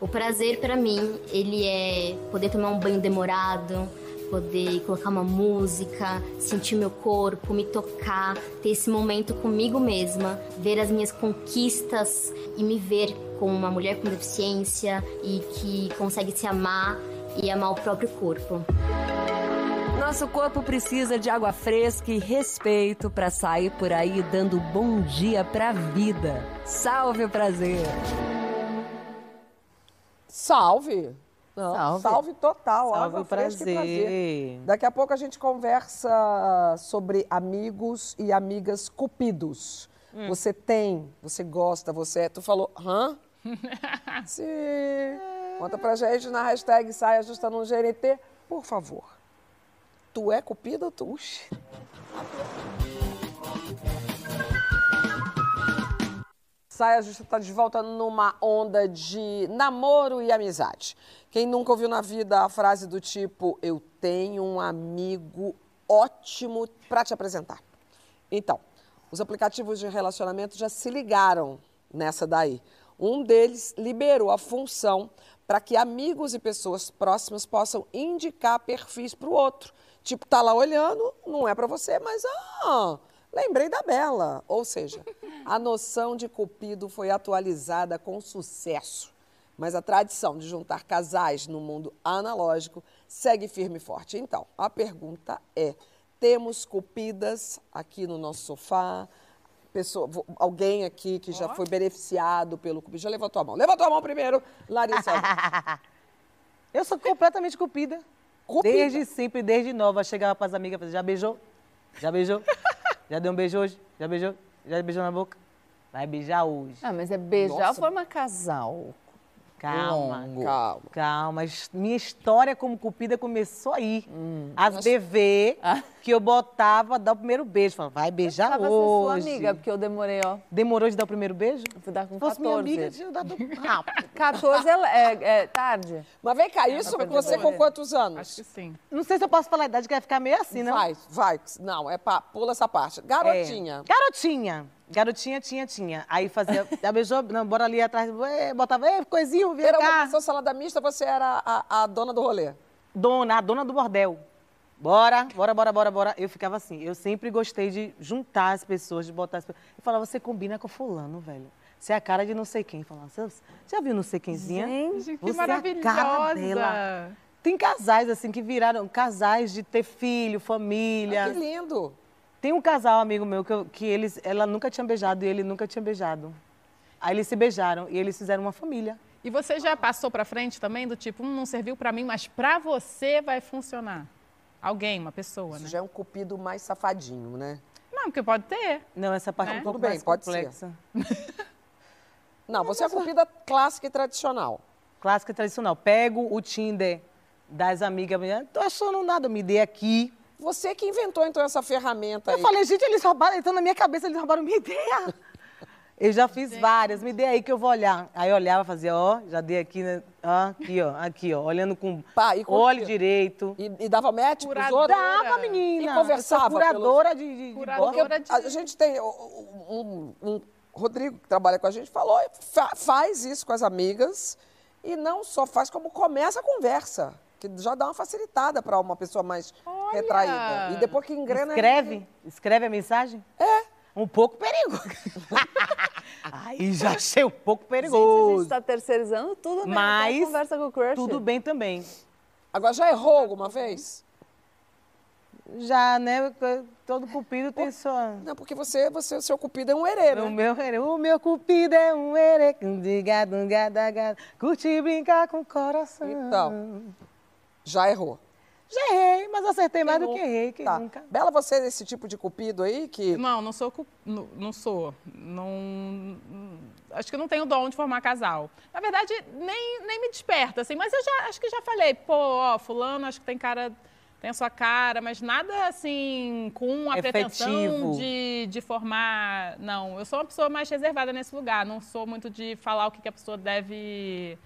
O prazer pra mim, ele é poder tomar um banho demorado, poder colocar uma música, sentir meu corpo, me tocar, ter esse momento comigo mesma, ver as minhas conquistas e me ver como uma mulher com deficiência e que consegue se amar e amar o próprio corpo. Nosso corpo precisa de água fresca e respeito para sair por aí dando bom dia pra vida. Salve o prazer! Salve! Não, Salve. salve. total. Salve água o fresca e prazer. Daqui a pouco a gente conversa sobre amigos e amigas cupidos. Hum. Você tem, você gosta, você é. Tu falou, hã? Sim. Conta pra gente na hashtag saia justa no GNT, por favor. Tu é cupido tu? Uxi. Saia Justa está de volta numa onda de namoro e amizade. Quem nunca ouviu na vida a frase do tipo: Eu tenho um amigo ótimo para te apresentar? Então, os aplicativos de relacionamento já se ligaram nessa daí. Um deles liberou a função para que amigos e pessoas próximas possam indicar perfis para o outro. Tipo, tá lá olhando, não é para você, mas ah, lembrei da Bela. Ou seja, a noção de cupido foi atualizada com sucesso. Mas a tradição de juntar casais no mundo analógico segue firme e forte. Então, a pergunta é: temos cupidas aqui no nosso sofá? Pessoa, alguém aqui que já foi beneficiado pelo cupido? Já levantou a mão. Levantou a mão primeiro, Larissa. Eu sou completamente cupida. Desde sempre, desde nova. Chegava para as amigas e já beijou? Já beijou? já deu um beijo hoje? Já beijou? Já beijou na boca? Vai beijar hoje. Ah, mas é beijar Nossa. forma casal. Calma, Longo. Calma. calma. Minha história como cupida começou aí. Hum. As bebê Ah. Que eu botava dar o primeiro beijo. Falava, vai beijar Tava ser sua hoje. amiga, porque eu demorei, ó. Demorou de dar o primeiro beijo? Eu fui dar com Se fosse 14. minha amiga, tinha dado rápido. 14 é, é, é tarde. Mas vem cá, isso pra você com quantos anos? Acho que sim. Não sei se eu posso falar a idade, que vai ficar meio assim, não? Vai, vai. Não, é pá, pula essa parte. Garotinha. É. Garotinha. Garotinha, tinha, tinha. Aí fazia, já beijou, não, bora ali atrás, é, botava, é, coisinho, vem Era uma cá. pessoa salada mista, você era a, a dona do rolê. Dona, a dona do bordel. Bora, bora, bora, bora, bora. Eu ficava assim, eu sempre gostei de juntar as pessoas, de botar as pessoas. Eu falava, você combina com fulano, velho. Você é a cara de não sei quem. Falava, você já viu não sei quemzinha? Gente, que Você é a cara maravilhosa. dela. Tem casais, assim, que viraram casais de ter filho, família. Ah, que lindo. Tem um casal amigo meu que, eu- que eles, ela nunca tinha beijado e ele nunca tinha beijado. Aí eles se beijaram e eles fizeram uma família. E você já passou pra frente também do tipo, hum, não serviu pra mim, mas pra você vai funcionar? Alguém, uma pessoa, Isso né? já é um cupido mais safadinho, né? Não, porque pode ter. Não, essa parte é um Né? pouco Tudo bem, mais pode ser. complexa. Não, você é a cupida clássica e tradicional. Clássica e tradicional. Pego o Tinder das amigas, tô achando nada, me dê aqui. Você que inventou, então, essa ferramenta Eu aí. falei, gente, eles roubaram, então na minha cabeça eles roubaram minha ideia. Eu já fiz várias, me dê aí que eu vou olhar. Aí eu olhava, fazia, ó, já dei aqui, né? Ó, aqui, ó, aqui, ó, olhando com Pá, e curtia. olho direito. E, e dava match pros outros? Dava, menina. E conversava curadora de, de, de Curadora de- A gente tem um, um- um Rodrigo que trabalha com a gente falou, fa- faz isso com as amigas e não só faz como começa a conversa, que já dá uma facilitada para uma pessoa mais Olha! retraída. E depois que engrena Escreve, escreve a mensagem? É. Um pouco perigoso. Aí já achei um pouco Gente, a gente perigoso. tá terceirizando tudo, né? Mas conversa com o crush. tudo bem também. Agora já errou alguma vez? Já, né? Todo cupido tem sua... Não, porque você, você o seu cupido é um herê, O né? meu, herê- o meu cupido é um herê, curte brincar com o coração. Então, já errou. Já errei, mas acertei mais do Errou. que errei, que Tá. nunca. Bela, você é desse tipo de cupido aí que Não, não sou. Não, não sou. Não. Acho que não tenho dom de formar casal. Na verdade, nem, nem me desperta, assim, mas eu já acho que já falei, pô, ó, fulano, acho que tem cara. Tem a sua cara, mas nada assim, com a pretensão Efetivo. de, de formar. Não, eu sou uma pessoa mais reservada nesse lugar. Não sou muito de falar o que, que a pessoa deve.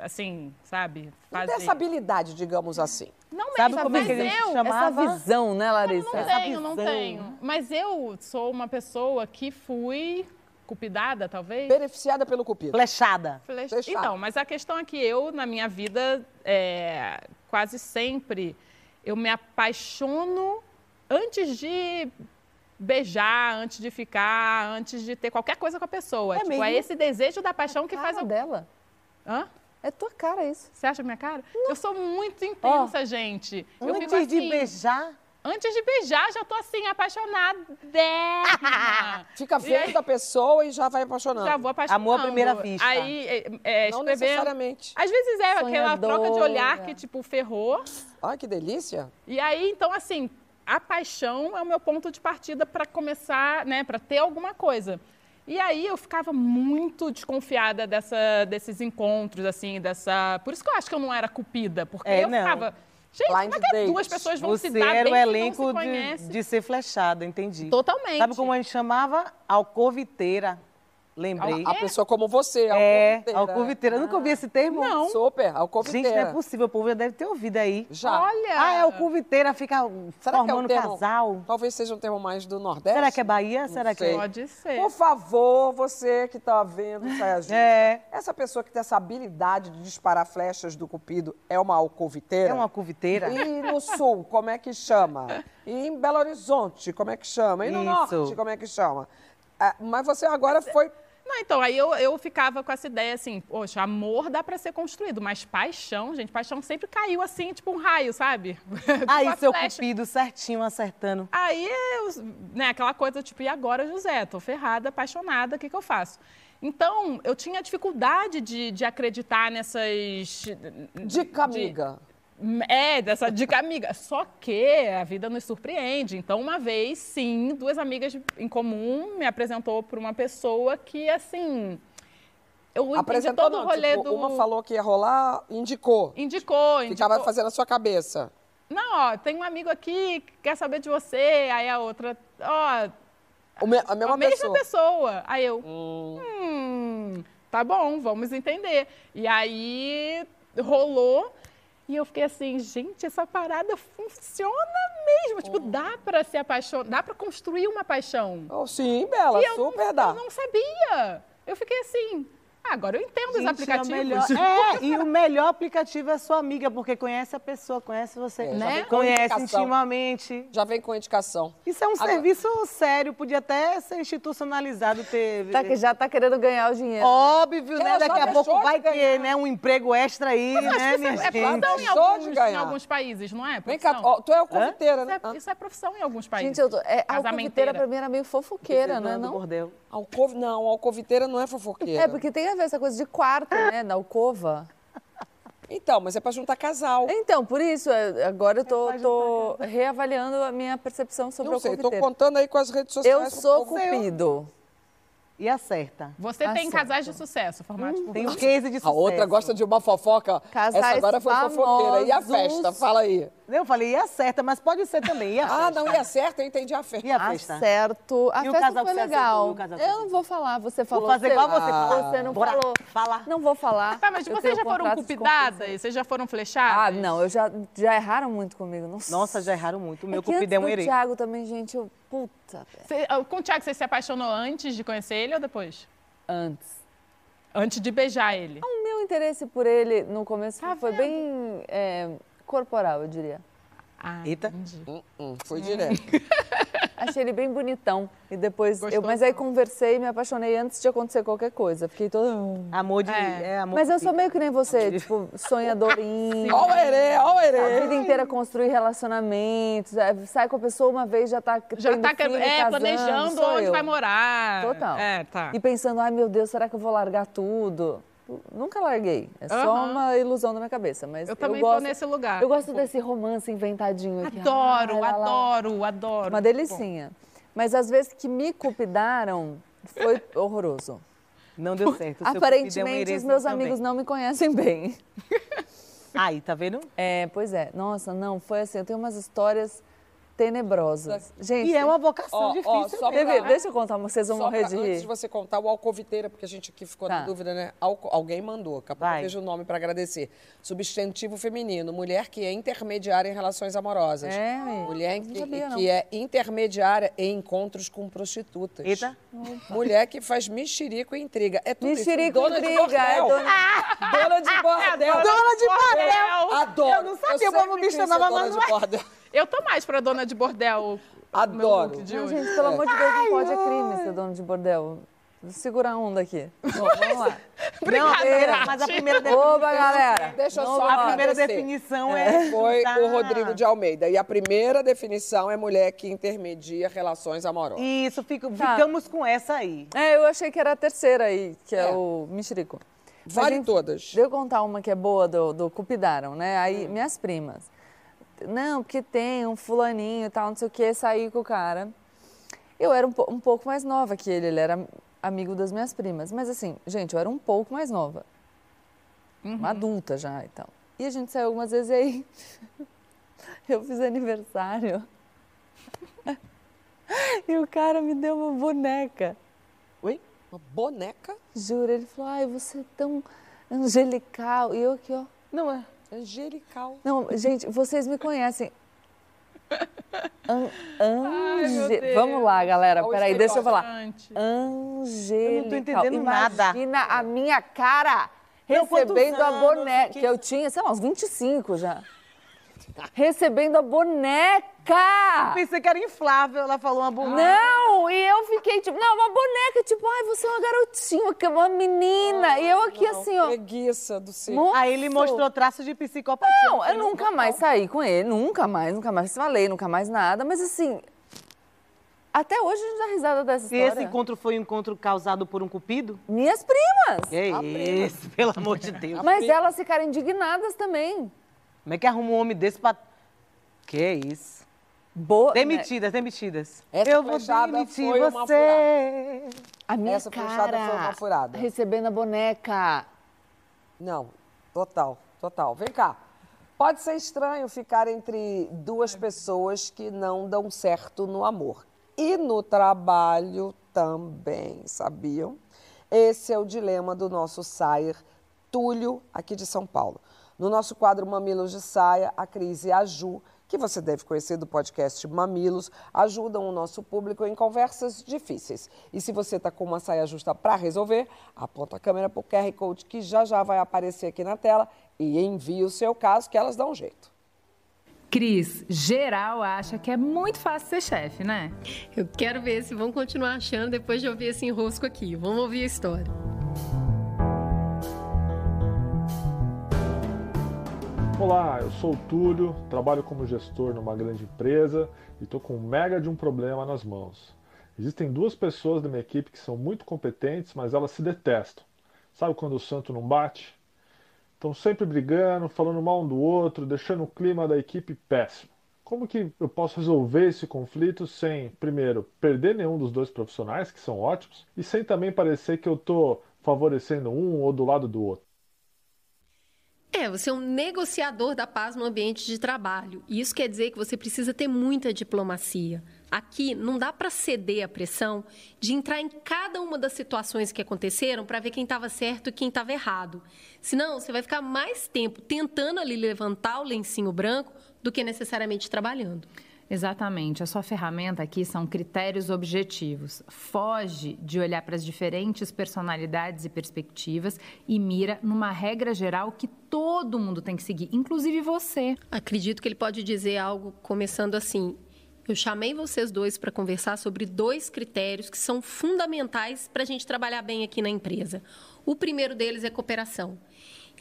Assim, sabe? não Fazer. tem essa habilidade, digamos assim. Não Sabe mesmo, como é mas que a gente eu. chama? Essa Chamava- visão, né, Larissa? Não Essa tenho, não tenho. Mas eu sou uma pessoa que fui cupidada, talvez. Beneficiada pelo cupido. Flechada. Flecha- Fechado. Então, mas a questão é que eu, na minha vida, é, quase sempre, eu me apaixono antes de beijar, antes de ficar, antes de ter qualquer coisa com a pessoa. É tipo, é esse desejo da paixão que faz eu... dela. Hã? É tua cara isso. Você acha minha cara? Eu sou muito intensa, gente. Eu Antes assim, de beijar, Antes de beijar, já tô assim, apaixonada. Fica vendo a pessoa e já vai apaixonando. Já vou apaixonando. Amor à primeira vista. Aí, é, é, Não necessariamente. Às vezes é aquela troca de olhar Sonhadora. que, tipo, ferrou. Ai, que delícia. E aí, então, assim, a paixão é o meu ponto de partida para começar, né, para ter alguma coisa. E aí eu ficava muito desconfiada dessa, desses encontros, assim, dessa. Por isso que eu acho que eu não era cupida, porque É, eu não. ficava. Gente, Blind como é que duas pessoas vão você se dar era o bem não elenco de, de ser flechado, entendi. Totalmente. Sabe como a gente chamava? Alcoviteira. Lembrei. A pessoa como você, É, alcoviteira. alcoviteira. Eu nunca ouvi esse termo. Não. Super, alcoviteira. Gente, não é possível. O povo já deve ter ouvido aí. Já. Olha! Ah, é alcoviteira, fica Será que é um formando termo? casal. Talvez seja um termo mais do Nordeste. Será que é Bahia? Será que sei. é? Pode ser. Por favor, você que tá vendo Saia Justa, É. essa pessoa que tem essa habilidade de disparar flechas do cupido é uma alcoviteira? É uma alcoviteira? E no sul, como é que chama? E em Belo Horizonte, como é que chama? E no Isso. norte, como é que chama? Ah, mas você agora foi... Não, então, aí eu, eu ficava com essa ideia assim, poxa, amor dá pra ser construído, mas paixão, gente, paixão sempre caiu assim, tipo um raio, sabe? Aí, Tipo a seu flecha. cupido certinho, acertando. Aí, eu, né, aquela coisa, tipo, e agora, José? Tô ferrada, apaixonada, o que, que eu faço? Então, eu tinha dificuldade de, de acreditar nessas. Dica amiga. É, dessa dica amiga. Só que a vida nos surpreende. Então, uma vez, sim, duas amigas em comum me apresentou para uma pessoa que, assim. Eu entendi Apresentou todo não, o rolê tipo, do. uma falou que ia rolar, indicou. Indicou, indicou. Ficava fazendo a sua cabeça. Não, ó, tem um amigo aqui que quer saber de você. Aí a outra, ó, O me- a mesma a mesma pessoa. pessoa. Aí eu, hum, tá bom, vamos entender. E aí rolou e eu fiquei assim, gente, essa parada funciona mesmo. Tipo, dá pra se apaixonar, dá pra construir uma paixão. Oh, sim, Bela, E eu super não, dá. eu não sabia. Eu fiquei assim, agora eu entendo os Gente, é o aplicativos. melhor- É, e o melhor aplicativo é sua amiga, porque conhece a pessoa, conhece você. É, Né? Conhece intimamente. Já vem com indicação. Isso é um Agora- serviço sério, podia até ser institucionalizado, ter... Tá que já tá querendo ganhar o dinheiro. Óbvio, né? Daqui a pouco vai ganhar. ter, né? Um emprego extra aí, né, minha É gente? profissão em alguns, em alguns países, não é? Vem cá, ó, tu é alcoviteira, Isso né? é, isso é profissão em alguns países. Gente, eu tô, é, a alcoviteira Casamenteira. pra mim era meio fofoqueira, né? Do Não? bordel. Alcov... Não, alcoviteira não é fofoqueira. É, porque tem a ver essa coisa de quarto, né? Na alcova. Então, mas é pra juntar casal. Então, por isso, é, agora eu tô, tô reavaliando a minha percepção sobre Não a sei, tô contando aí com as redes sociais. Eu pro sou povo. cupido. E acerta. Você tem Acerta. casais de sucesso, formados por Tem um case de A sucesso. outra gosta de uma fofoca. Casais Essa agora foi fofoqueira. E a famosos. festa? Fala aí. Eu falei, e acerta, mas pode ser também. E a Ah, não, ia certo, eu entendi a festa. E a festa? Acerto. A E o festa casal foi que você legal. acertou? E o Eu não vou falar. Você falou. Vou fazer igual você falou. Você não Bora, falou. Fala. Não vou falar. Tá, mas Eu vocês já foram cupidadas? Vocês já foram Ah, flechadas? não. Eu já, já erraram muito comigo. Nossa, Nossa, já erraram muito. O meu é que cupido é um do herê. Thiago também, gente. Eu, puta, velho. Cê- ah, com o Thiago, você se apaixonou antes de conhecer ele ou depois? Antes. Antes de beijar ele. O meu interesse por ele no começo Tá foi vendo? bem é, corporal, eu diria. Ah, Eita. entendi. Hum, hum, foi direto. Achei ele bem bonitão. E depois. Eu, mas aí conversei e me apaixonei antes de acontecer qualquer coisa. Fiquei toda. Amor de... É. É, amor Mas eu sou meio que nem você, tipo, sonhadorinha. Ó o herê, ó o A herê. vida inteira construir relacionamentos. é, Sai com a pessoa uma vez, já tá Já tendo tá filho, é, casando, planejando onde eu. vai morar. Total. É, tá. E pensando, ai meu Deus, será que eu vou largar tudo? Nunca larguei. É só Aham. uma ilusão da minha cabeça. Mas Eu também gosto, tô nesse lugar. Eu gosto desse romance inventadinho aqui. Adoro, Ai, lá, lá. adoro, adoro. Uma delicinha. Mas às vezes que me cupidaram, foi horroroso. Não deu certo. Aparentemente, os meus também. amigos não me conhecem bem. Aí, tá vendo? É, pois é. Nossa, não, foi assim. Eu tenho umas histórias tenebrosas. Gente, E é uma vocação Ó, ó, difícil. mesmo. teve- pra- deixa eu contar, vocês vão Só morrer pra- de Antes de rir. você contar, o alcoviteira, porque a gente aqui ficou Tá. na dúvida, né? Alco- alguém mandou, daqui a pouco eu Vai. vejo o nome para agradecer. Substantivo feminino, mulher que é intermediária em relações amorosas. É. Mulher que, sabia, que é intermediária em encontros com prostitutas. Eita. Mulher que faz mexerico e intriga. É tudo Mexerico isso. Dona intriga, de bordel. é dona- Dona de bordel. Dona de bordel. Adoro. Eu não sabia, sempre o povo me chamava dona mais de bordel. Eu tô mais pra dona de bordel. Adoro. Meu de Não, gente, pelo amor de Deus, não pode, é crime ser dono de bordel. segura a onda aqui. Bom, vamos lá. Brincadeira, mas a primeira definição. Oba, galera. Deixa eu Não, só A primeira definição é. Foi tá. o Rodrigo de Almeida. E a primeira definição é mulher que intermedia relações amorosas. Isso, fico- Tá. ficamos com essa aí. É, eu achei que era a terceira aí, que é, É. o mexerico. Vale todas. Deixa eu contar uma que é boa do, do Cupidaram, né? Aí, minhas primas. Não, porque tem um fulaninho e tal, não sei o que, saí com o cara. Eu era um, um pouco mais nova que ele, ele era amigo das minhas primas. Mas assim, gente, eu era um pouco mais nova. Uma adulta já e tal. E a gente saiu algumas vezes e aí eu fiz aniversário. e o cara me deu uma boneca. Oi? Uma boneca Juro, ele falou, ai, você é tão angelical. E eu aqui, ó. Não é? Angelical. Não, gente, vocês me conhecem. An ange... Deus. Vamos lá, galera. Peraí, deixa eu falar. Angelical. entendendo nada. Imagina a minha cara Não, recebendo a anos? boneca. Que- Que eu tinha, sei lá, uns 25 já. Recebendo a boneca. Pensei que era inflável, ela falou uma boneca. Não, e eu fiquei tipo, não, uma boneca, tipo, ai, você é uma garotinha, é uma menina. e eu aqui assim, ó. Preguiça do circo. Aí ele mostrou traço de psicopatia. Não, eu nunca mais saí com ele, nunca mais, nunca mais falei, nunca mais nada, mas assim, até hoje a gente dá risada dessa E história. esse encontro foi um encontro causado por um cupido? Minhas primas! Que isso, pelo amor de Deus. Mas elas ficaram indignadas também. Como é que arruma um homem desse pra... Que isso. Boa, Demitidas, demitidas. Essa eu vou demitir foi uma você. A minha Essa cara foi uma furada. recebendo a boneca. Não, total, total. Vem cá. Pode ser estranho ficar entre duas pessoas que não dão certo no amor. E no trabalho também, sabiam? Esse é o dilema do nosso sair Túlio, aqui de São Paulo. No nosso quadro Mamilos de Saia, a Cris e a Ju, que você deve conhecer do podcast Mamilos, ajudam o nosso público em conversas difíceis. E se você está com uma saia justa para resolver, aponta a câmera para o QR Code que já já vai aparecer aqui na tela e envie o seu caso que elas dão um jeito. Cris, geral acha que é muito fácil ser chefe, né? Eu quero ver se vão continuar achando depois de ouvir esse enrosco aqui. Vamos ouvir a história. Olá, eu sou o Túlio, trabalho como gestor numa grande empresa e estou com um mega de um problema nas mãos. Existem duas pessoas da minha equipe que são muito competentes, mas elas se detestam. Sabe quando o santo não bate? Estão sempre brigando, falando mal um do outro, deixando o clima da equipe péssimo. Como que eu posso resolver esse conflito sem, primeiro, perder nenhum dos dois profissionais, que são ótimos, e sem também parecer que eu estou favorecendo um ou do lado do outro? É, você é um negociador da paz no ambiente de trabalho. E isso quer dizer que você precisa ter muita diplomacia. Aqui não dá para ceder à pressão de entrar em cada uma das situações que aconteceram para ver quem estava certo e quem estava errado. Senão, você vai ficar mais tempo tentando ali levantar o lencinho branco do que necessariamente trabalhando. Exatamente. A sua ferramenta aqui são critérios objetivos. Foge de olhar para as diferentes personalidades e perspectivas e mira numa regra geral que todo mundo tem que seguir, inclusive você. Acredito que ele pode dizer algo começando assim: Eu chamei vocês dois para conversar sobre dois critérios que são fundamentais para a gente trabalhar bem aqui na empresa. O primeiro deles é cooperação.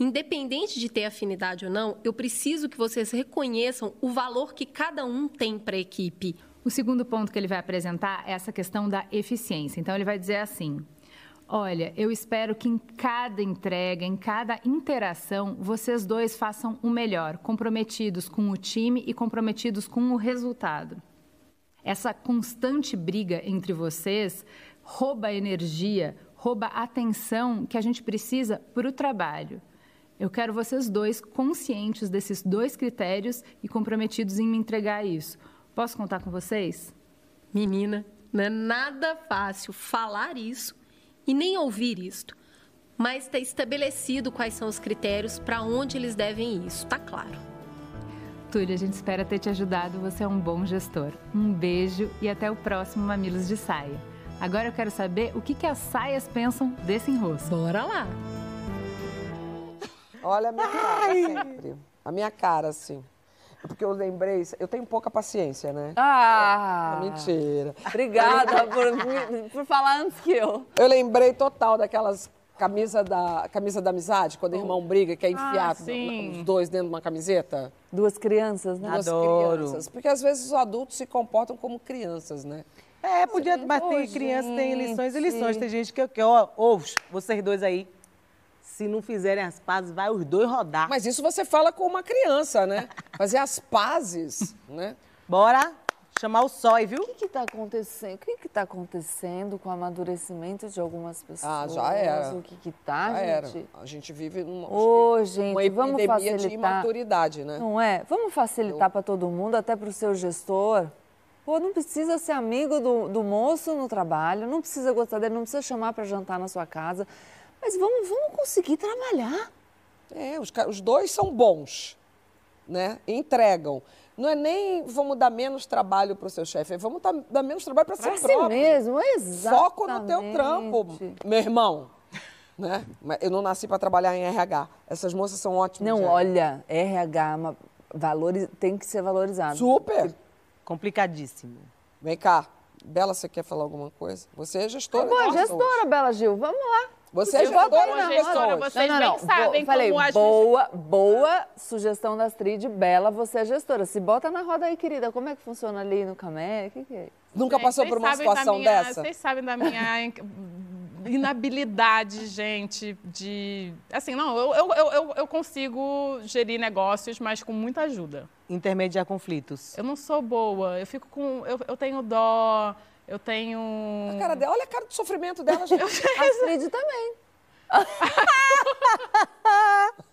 Independente de ter afinidade ou não, eu preciso que vocês reconheçam o valor que cada um tem para a equipe. O segundo ponto que ele vai apresentar é essa questão da eficiência. Então, ele vai dizer assim: Olha, eu espero que em cada entrega, em cada interação, vocês dois façam o melhor, comprometidos com o time e comprometidos com o resultado. Essa constante briga entre vocês rouba energia, rouba atenção que a gente precisa para o trabalho. Eu quero vocês dois conscientes desses dois critérios e comprometidos em me entregar isso. Posso contar com vocês? Menina, não é nada fácil falar isso e nem ouvir isto. Mas está estabelecido quais são os critérios para onde eles devem ir. Isso está claro. Túlio, a gente espera ter te ajudado. Você é um bom gestor. Um beijo e até o próximo Mamilos de Saia. Agora eu quero saber o que, que as saias pensam desse enrosco. Bora lá! Olha a minha cara sempre. A minha cara, assim. Porque eu lembrei, eu tenho pouca paciência, né? Ah! Mentira. Obrigada por, por falar antes que eu. Eu lembrei total daquelas camisa da, camisa da amizade, quando o irmão briga, que é enfiar sim. os dois dentro de uma camiseta. Duas crianças, né? Duas Adoro. crianças. Porque às vezes os adultos se comportam como crianças, né? É, podia, mas tem criança, tem lições e lições. Tem gente que, que ó, ouve, vocês dois aí, se não fizerem as pazes, vai os dois rodar. Mas isso você fala com uma criança, né? Fazer as pazes, né? Bora chamar o sói, viu? O que está acontecendo? O que está acontecendo com o amadurecimento de algumas pessoas? Ah, já era. O que que tá, Já gente? era. A gente vive numa Ô, gente, uma vamos epidemia de facilitar. imaturidade, né? Não é? Vamos facilitar para todo mundo, até para o seu gestor. Pô, não precisa ser amigo do, do moço no trabalho, não precisa gostar dele, não precisa chamar para jantar na sua casa. Mas vamos, vamos conseguir trabalhar. É, os, os dois são bons, né? Entregam. Não é nem vamos dar menos trabalho para o seu chefe, é vamos dar, dar menos trabalho para si Pra si próprio. mesmo, Foco no teu trampo, meu irmão. Né? Eu não nasci para trabalhar em RH. Essas moças são ótimas. Não, já. olha, RH ma- valori- tem que ser valorizado. Super. Complicadíssimo. Vem cá. Bela, você quer falar alguma coisa? Você é gestora. Boa de pessoas. gestora, Bela Gil, vamos lá. Você é Bota gestora aí na gestora. Vocês bem sabem Bo- falei, como as- boa, boa sugestão da Astrid, Bela, você é gestora. Se bota na roda aí, querida, como é que funciona ali no Camé? O que, que é? Nunca Gente, passou vocês por uma situação minha- dessa? Vocês sabem da minha in- inabilidade, gente, de... Assim, não, eu, eu, eu- eu, eu consigo gerir negócios, mas com muita ajuda. Intermediar conflitos. Eu não sou boa, eu fico com... Eu, eu tenho dó, eu tenho... A cara dela, olha a cara de sofrimento dela, gente. Astrid também.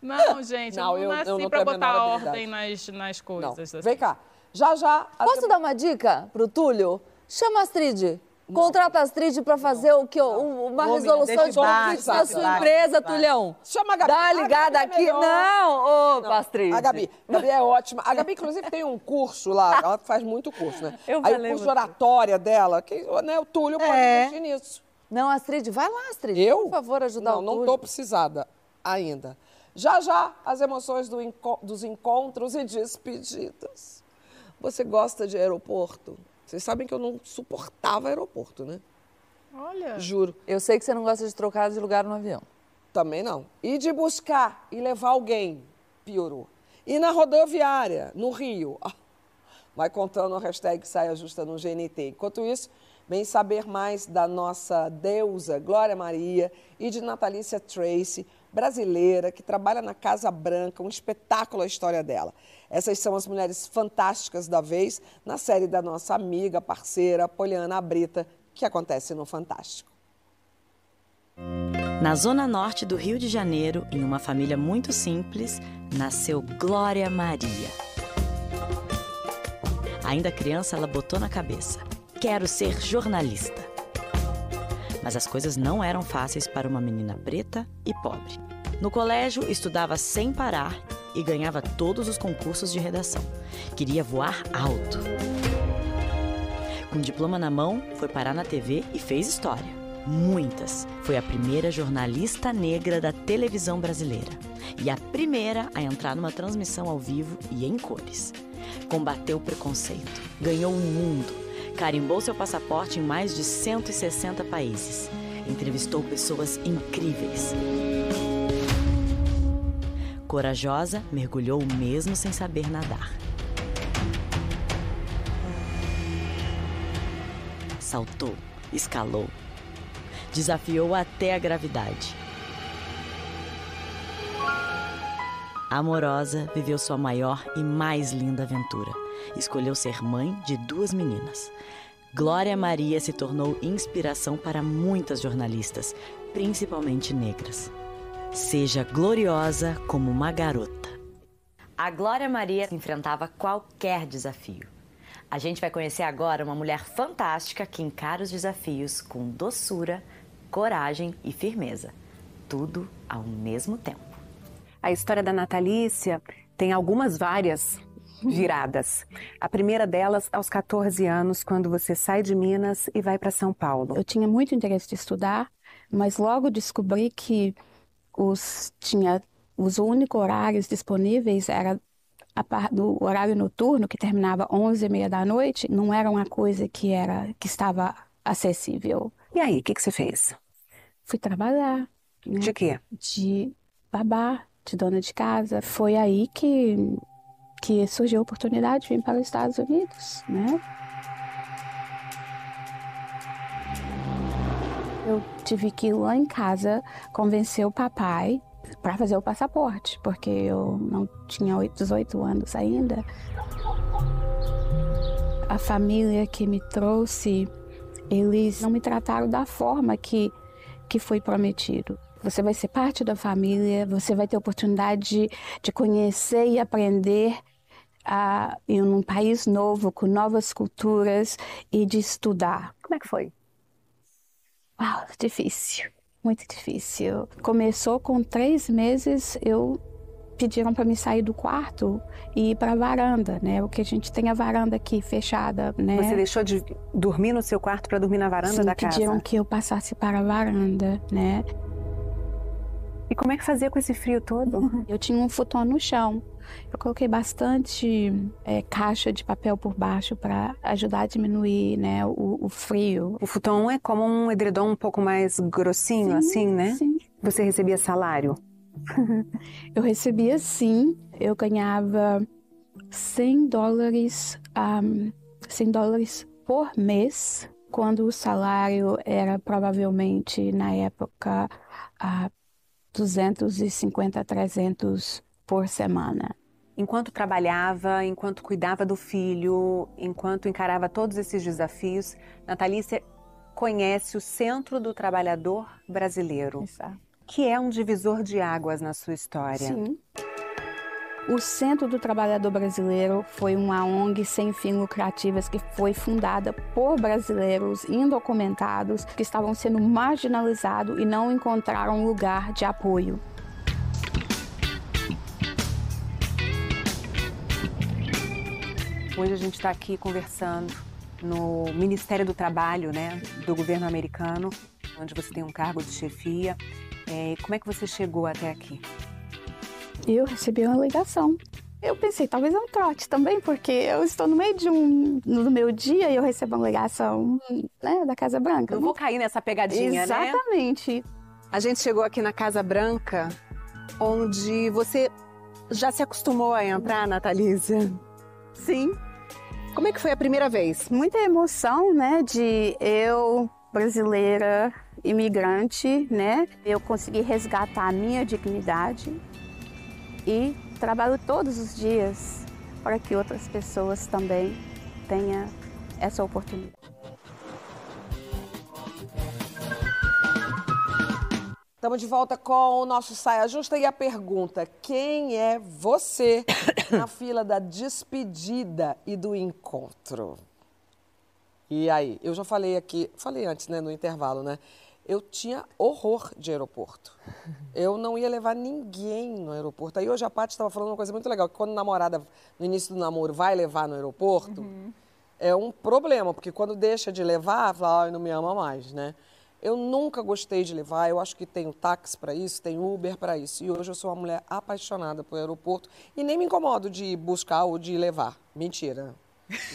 Não, gente, Não, eu eu- não eu nasci não pra botar ordem nas, nas Não. coisas. assim. Vem cá. Já, já. Posso dar uma dica pro Túlio? Chama a Astrid. Contrata a Astrid para fazer o que, uma resolução de conflitos baixo, na sua baixo, empresa, baixo. Tulhão. Chama a Gabi. Dá ligada é aqui. melhor. Não, ô, Não, Astrid. A Gabi, a Gabi é ótima. A Gabi, inclusive, tem um curso lá, ela faz muito curso, né? Eu Aí o curso você. oratória dela, que, né, o Túlio pode É. investir nisso. Não, Astrid, vai lá, Astrid. Eu? Por favor, ajudar Não, o não Túlio. estou precisada ainda. Já, já, as emoções do enco- dos encontros e despedidas. Você gosta de aeroporto? Vocês sabem que eu não suportava aeroporto, né? Olha, Juro. Eu sei que você não gosta de trocar de lugar no avião. Também não. E de buscar e levar alguém, piorou. E na rodoviária, no Rio, ah, vai contando a hashtag Saia Justa no GNT. Enquanto isso, vem saber mais da nossa deusa Glória Maria e de Natalícia Tracy, brasileira, que trabalha na Casa Branca, um espetáculo a história dela. Essas são as mulheres fantásticas da vez na série da nossa amiga, parceira, Poliana Brita, que acontece no Fantástico. Na zona norte do Rio de Janeiro, em uma família muito simples, nasceu Glória Maria. Ainda criança, ela botou na cabeça: quero ser jornalista. Mas as coisas não eram fáceis para uma menina preta e pobre. No colégio, estudava sem parar e ganhava todos os concursos de redação. Queria voar alto. Com diploma na mão, foi parar na TV e fez história. Muitas. Foi a primeira jornalista negra da televisão brasileira. E a primeira a entrar numa transmissão ao vivo e em cores. Combateu o preconceito, ganhou o mundo, carimbou seu passaporte em mais de 160 países. Entrevistou pessoas incríveis. Corajosa, mergulhou mesmo sem saber nadar. Saltou, escalou, desafiou até a gravidade. Amorosa, viveu sua maior e mais linda aventura. Escolheu ser mãe de duas meninas. Glória Maria se tornou inspiração para muitas jornalistas, principalmente negras. Seja gloriosa como uma garota. A Glória Maria enfrentava qualquer desafio. A gente vai conhecer agora uma mulher fantástica que encara os desafios com doçura, coragem e firmeza. Tudo ao mesmo tempo. A história da Natalícia tem algumas várias viradas. A primeira delas aos 14 anos, quando você sai de Minas e vai para São Paulo. Eu tinha muito interesse de estudar, mas logo descobri que os tinha os únicos horários disponíveis era a no horário noturno, que terminava 11 e meia da noite, não era uma coisa que, era, que estava acessível. E aí, o que, que você fez? Fui trabalhar. né? De quê? De babá, de dona de casa. Foi aí que, que surgiu a oportunidade de vir para os Estados Unidos, né? Eu tive que ir lá em casa convencer o papai para fazer o passaporte, porque eu não tinha oito- 18 anos ainda. A família que me trouxe, eles não me trataram da forma que, que foi prometido. Você vai ser parte da família, você vai ter oportunidade de, de conhecer e aprender ah, em um país novo, com novas culturas e de estudar. Como é que foi? Uau, difícil, muito difícil. Começou com três meses, eu pediram para me sair do quarto e ir para a varanda, né? Porque a gente tem a varanda aqui fechada, né? Você deixou de dormir no seu quarto para dormir na varanda Sim, da casa? pediram que eu passasse para a varanda, né? E como é que fazia com esse frio todo? Eu tinha um futon no chão. Eu coloquei bastante é, caixa de papel por baixo para ajudar a diminuir, né, o, o frio. O futon é como um edredom um pouco mais grossinho, assim, né? Sim. Você recebia salário? Eu recebia sim, eu ganhava 100 dólares, um, 100 dólares por mês, quando o salário era provavelmente, na época, a 250, 300 por semana. Enquanto trabalhava, enquanto cuidava do filho, enquanto encarava todos esses desafios, Natalícia conhece o Centro do Trabalhador Brasileiro, que é um divisor de águas na sua história. Sim. O Centro do Trabalhador Brasileiro foi uma ONG sem fins lucrativas que foi fundada por brasileiros indocumentados que estavam sendo marginalizados e não encontraram lugar de apoio. Hoje a gente está aqui conversando no Ministério do Trabalho, né, do governo americano, onde você tem um cargo de chefia. É, como é que você chegou até aqui? Eu recebi uma ligação. Eu pensei, talvez é um trote também, porque eu estou no meio de um no meu dia e eu recebo uma ligação né, da Casa Branca. Não vou cair nessa pegadinha, né? Exatamente. A gente chegou aqui na Casa Branca, onde você já se acostumou a entrar, Natalícia? Sim. Como é que foi a primeira vez? Muita emoção, né, de eu, brasileira, imigrante, né, eu consegui resgatar a minha dignidade e trabalho todos os dias para que outras pessoas também tenham essa oportunidade. Estamos de volta com o nosso Saia Justa e a pergunta: quem é você na fila da despedida e do encontro? E aí, eu já falei aqui, falei antes, né, no intervalo, né? Eu tinha horror de aeroporto. Eu não ia levar ninguém no aeroporto. Aí hoje a Paty estava falando uma coisa muito legal, que quando a namorada, no início do namoro, vai levar no aeroporto, é um problema, porque quando deixa de levar, fala, ai, não me ama mais, né? Eu nunca gostei de levar, eu acho que tenho táxi para isso, tenho Uber para isso. E hoje eu sou uma mulher apaixonada pelo aeroporto e nem me incomodo de buscar ou de levar. Mentira.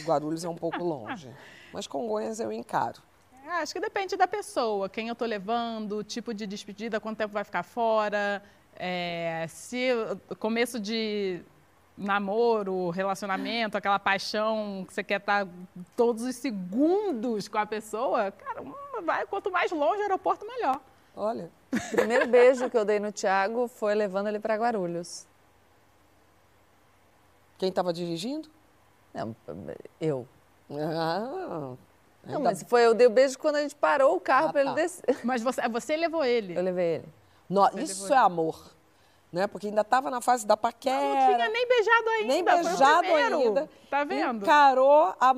Guarulhos é um pouco longe. Mas Congonhas eu encaro. Ah, Acho que depende da pessoa, quem eu tô levando, o tipo de despedida, quanto tempo vai ficar fora, é, se começo de namoro, relacionamento, aquela paixão que você quer estar todos os segundos com a pessoa, cara, vai, quanto mais longe o aeroporto, melhor. Olha. O primeiro beijo que eu dei no Thiago foi levando ele para Guarulhos. Quem estava dirigindo? Não, eu. Ah, Não, mas foi eu dei o beijo quando a gente parou o carro Ah, para ele tá. descer. Mas você, você levou ele? Eu levei ele. No- isso é amor. Né? Porque ainda estava na fase da paquera. Não tinha nem beijado ainda. Nem foi o beijado ainda. Tá vendo? Encarou a,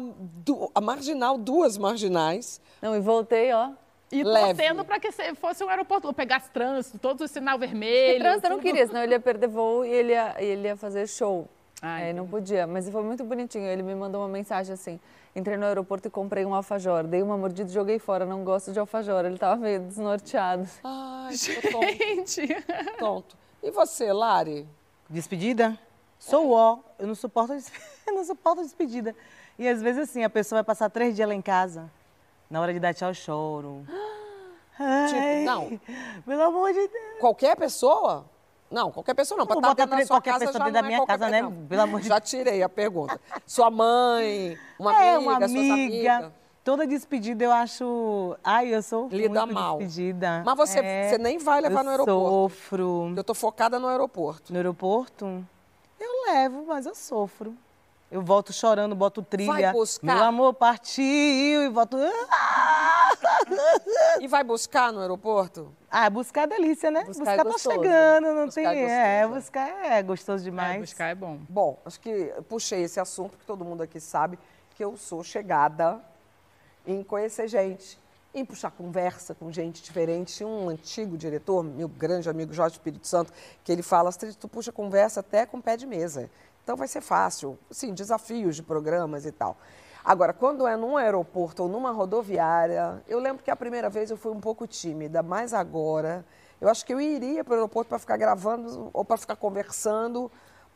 a marginal, duas marginais. Não, e voltei, ó. E Leve. torcendo para que se- fosse um aeroporto, pegasse trânsito, todos os sinal vermelho. E trânsito eu não queria, senão ele ia perder voo e ele ia, ele ia fazer show. Ai, Aí não podia, mas foi muito bonitinho. Ele me mandou uma mensagem assim: entrei no aeroporto e comprei um alfajor. Dei uma mordida e joguei fora. Não gosto de alfajor. Ele tava meio desnorteado. Ai, que tonto. Gente. tonto. E você, Lari? Despedida? Sou ó, eu não suporto, eu não suporto despedida. E às vezes assim, a pessoa vai passar três dias lá em casa, na hora de dar tchau choro. Ai, Tipo, não. Pelo amor de Deus. Qualquer pessoa? Não, qualquer pessoa não. Pra estar botar dentro da sua qualquer casa pessoa dentro da é minha qualquer casa, né? não. Pelo amor de Já tirei a pergunta. Sua mãe, uma é, amiga, uma amiga. Toda despedida eu acho. Ai, eu sou Lida muito mal. despedida. Mas você, É, você nem vai levar no aeroporto. Sofro. Eu tô focada no aeroporto. No aeroporto? Eu levo, mas eu sofro. Eu volto chorando, boto trilha. Vai buscar. Meu amor partiu e volto. E vai buscar no aeroporto? Ah, buscar é delícia, né? Buscar Buscar, é tá gostoso. chegando, não Buscar tem. é É, buscar é gostoso demais. buscar é bom. Bom, acho que puxei esse assunto, porque todo mundo aqui sabe que eu sou chegada em conhecer gente, em puxar conversa com gente diferente. Um antigo diretor, meu grande amigo Jorge Espírito Santo, que ele fala, Astrid, tu puxa conversa até com pé de mesa. Então vai ser fácil. Sim, desafios de programas e tal. Agora, quando é num aeroporto ou numa rodoviária, eu lembro que a primeira vez eu fui um pouco tímida, mas agora eu acho que eu iria para o aeroporto para ficar gravando ou para ficar conversando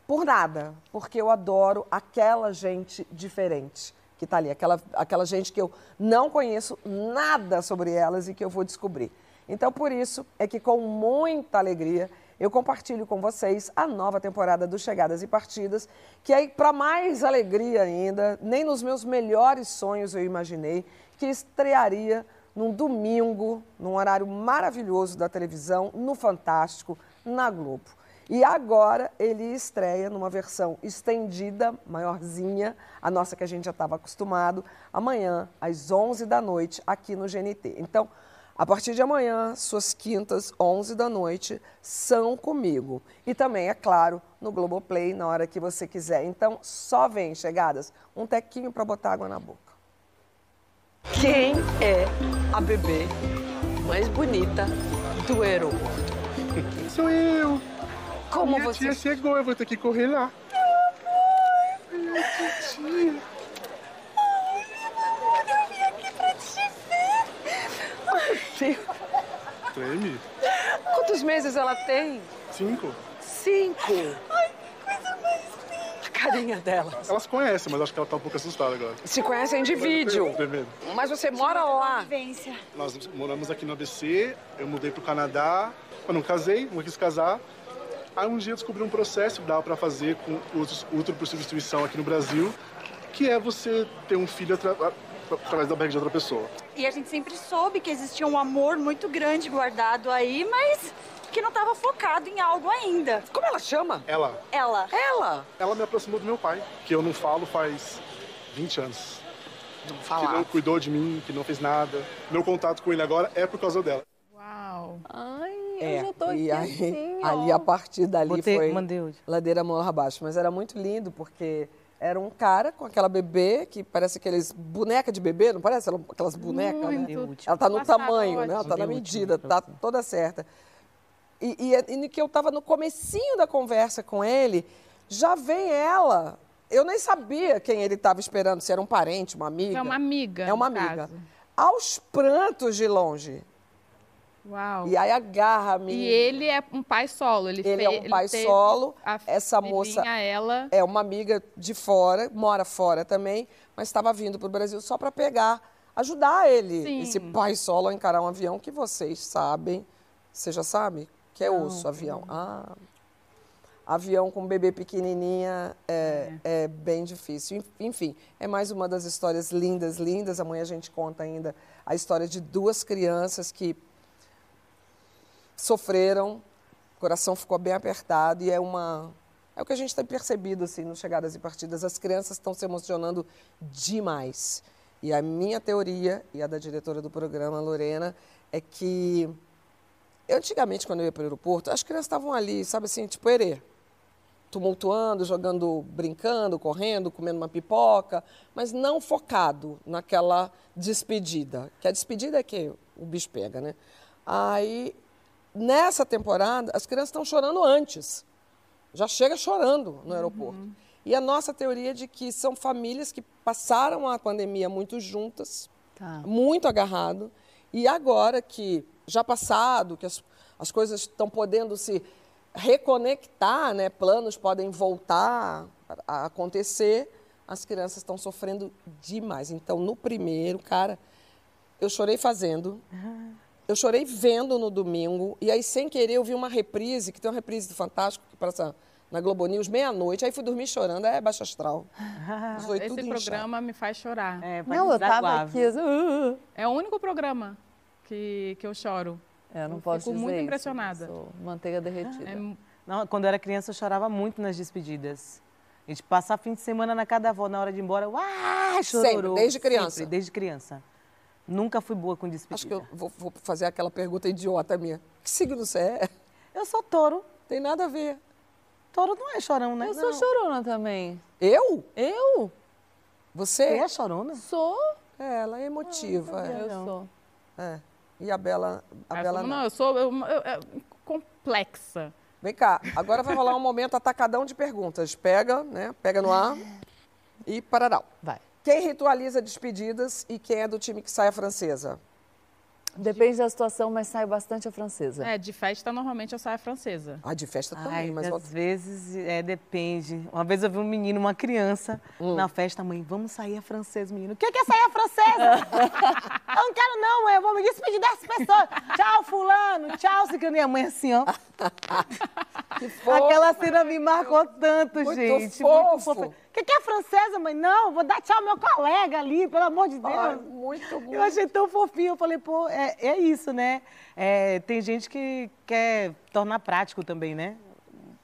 por nada, porque eu adoro aquela gente diferente que está ali, aquela, aquela gente que eu não conheço nada sobre elas e que eu vou descobrir. Então, por isso é que com muita alegria eu compartilho com vocês a nova temporada do Chegadas e Partidas, que aí, para mais alegria ainda, nem nos meus melhores sonhos eu imaginei que estrearia num domingo, num horário maravilhoso da televisão, no Fantástico, na Globo. E agora ele estreia numa versão estendida, maiorzinha, a nossa que a gente já estava acostumado, amanhã, às 11 da noite, aqui no GNT. Então, a partir de amanhã, suas quintas, 11 da noite, são comigo. E também, é claro, no Globoplay, na hora que você quiser. Então, só vem, chegadas, um tequinho para botar água na boca. Quem é a bebê mais bonita do aeroporto? Sou eu. Como Minha você- tia chegou, eu vou ter que correr lá. Minha titia. Treme? Quantos meses ela tem? Cinco? Cinco. Ai, que coisa mais linda. A carinha dela. Elas conhecem, mas acho que ela tá um pouco assustada agora. Se conhecem de vídeo. Mas você mora lá. Nós moramos aqui no ABC, eu mudei pro Canadá. Eu não casei, não quis casar. Aí um dia eu descobri um processo que dava para fazer com útero útero por substituição aqui no Brasil, que é você ter um filho através da barriga de outra pessoa. E a gente sempre soube que existia um amor muito grande guardado aí, mas que não estava focado em algo ainda. Como ela chama? Ela. Ela. Ela? Ela me aproximou do meu pai, que eu não falo faz 20 anos. Não Que falava. não cuidou de mim, que não fez nada. Meu contato com ele agora é por causa dela. Uau. Ai, É, eu já tô e aqui aí- assim, Ali, a partir dali Botei- foi mandei hoje. ladeira morra abaixo. Mas era muito lindo, porque era um cara com aquela bebê, que parece aqueles boneca de bebê, não parece? Ela- Aquelas bonecas, né? Ela tá no tamanho, né? Ela tá na medida, tá toda certa. E, e, e que eu tava no comecinho da conversa com ele, já vem ela. Eu nem sabia quem ele estava esperando, se era um parente, uma amiga. É uma amiga. É uma amiga. caso. Aos prantos de longe. Uau. E aí agarra a menina. E ele é um pai solo. Ele, Ele é um pai solo. Essa moça ela. é uma amiga de fora, mora fora também, mas estava vindo para o Brasil só para pegar, ajudar ele, Sim. esse pai solo a encarar um avião que vocês sabem. Você já sabe? Que é Não, osso, avião. Ah, avião com bebê pequenininha é, é bem difícil. Enf- Enfim, é mais uma das histórias lindas, lindas. Amanhã a gente conta ainda a história de duas crianças que sofreram, o coração ficou bem apertado e é uma é o que a gente tem percebido assim nos chegadas e partidas. As crianças estão se emocionando demais. E a minha teoria e a da diretora do programa, Lorena, é que antigamente quando eu ia para o aeroporto, as crianças estavam ali, sabe assim, tipo herê, tumultuando, jogando, brincando, correndo, comendo uma pipoca, mas não focado naquela despedida. Que a despedida é que o bicho pega, né? Aí, nessa temporada, as crianças estão chorando antes. Já chega chorando no aeroporto. E a nossa teoria é de que são famílias que passaram a pandemia muito juntas, muito agarrado, e agora que já passado, que as, as coisas estão podendo se reconectar, né? Planos podem voltar a acontecer. As crianças estão sofrendo demais. Então, no primeiro, cara, eu chorei fazendo. Eu chorei vendo no domingo. E aí, sem querer, eu vi uma reprise, que tem uma reprise do Fantástico, que passa na Globo News, meia-noite. Aí fui dormir chorando. É baixa astral. Foi Esse tudo programa me faz chorar. É, Não, eu tava aqui. uh, É o único programa que, que eu choro. É, eu não posso Fico dizer muito isso, impressionada. eu sou manteiga derretida. É Não, quando eu era criança, eu chorava muito nas despedidas. A gente passar fim de semana na casa da avó, na hora de ir embora, uau, chororô. Sempre, desde criança? Sempre, desde criança. Nunca fui boa com despedida. Acho que eu vou, vou fazer aquela pergunta idiota minha. Que signo você é? Eu sou touro. Tem nada a ver. Touro não é chorão, né? Eu sou chorona também. Eu? Eu? Você? é chorona? Sou. É, ela é emotiva. eu é. sou. É. E a Bela, a Ah, Bela não. não, eu sou eu- eu- eu- complexa. Vem cá, agora vai rolar um momento atacadão de perguntas. Pega, né? Pega no ar e parará. Vai. Quem ritualiza despedidas e quem é do time que sai a francesa? Depende da situação, mas sai bastante a francesa. É, de festa normalmente eu saio francesa. Ah, de festa também, Ai, mas às outra- vezes é, depende. Uma vez eu vi um menino, uma criança, Hum. na festa, mãe, vamos sair a francesa, menino. O que, que é sair a francesa? eu não quero não, mãe, eu vou me despedir dessa pessoa. Tchau, fulano, tchau, ciclano. E a mãe assim, ó. Aquela cena me marcou tanto, Muito gente. fofo. fofa. O que, que é francesa, mãe? Não, vou dar tchau ao meu colega ali, pelo amor de Deus. Ai, muito bom. Eu achei tão fofinho. Eu falei, pô, é, é isso, né? É, tem gente que quer tornar prático também, né?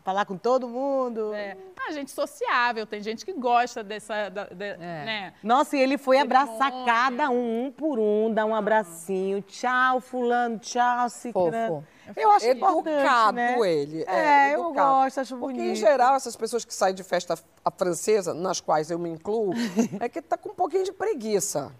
Falar com todo mundo. É. Ah, gente sociável, tem gente que gosta dessa. da- de- né? Nossa, e ele foi abraçar Cerimônia. cada um, um por um, dar um abracinho. Tchau, fulano, tchau, ciclano. Fofo. Eu acho Educado né? ele. É, eu educado. gosto, acho Porque, bonito. em geral, essas pessoas que saem de festa a francesa, nas quais eu me incluo, é que tá com um pouquinho de preguiça.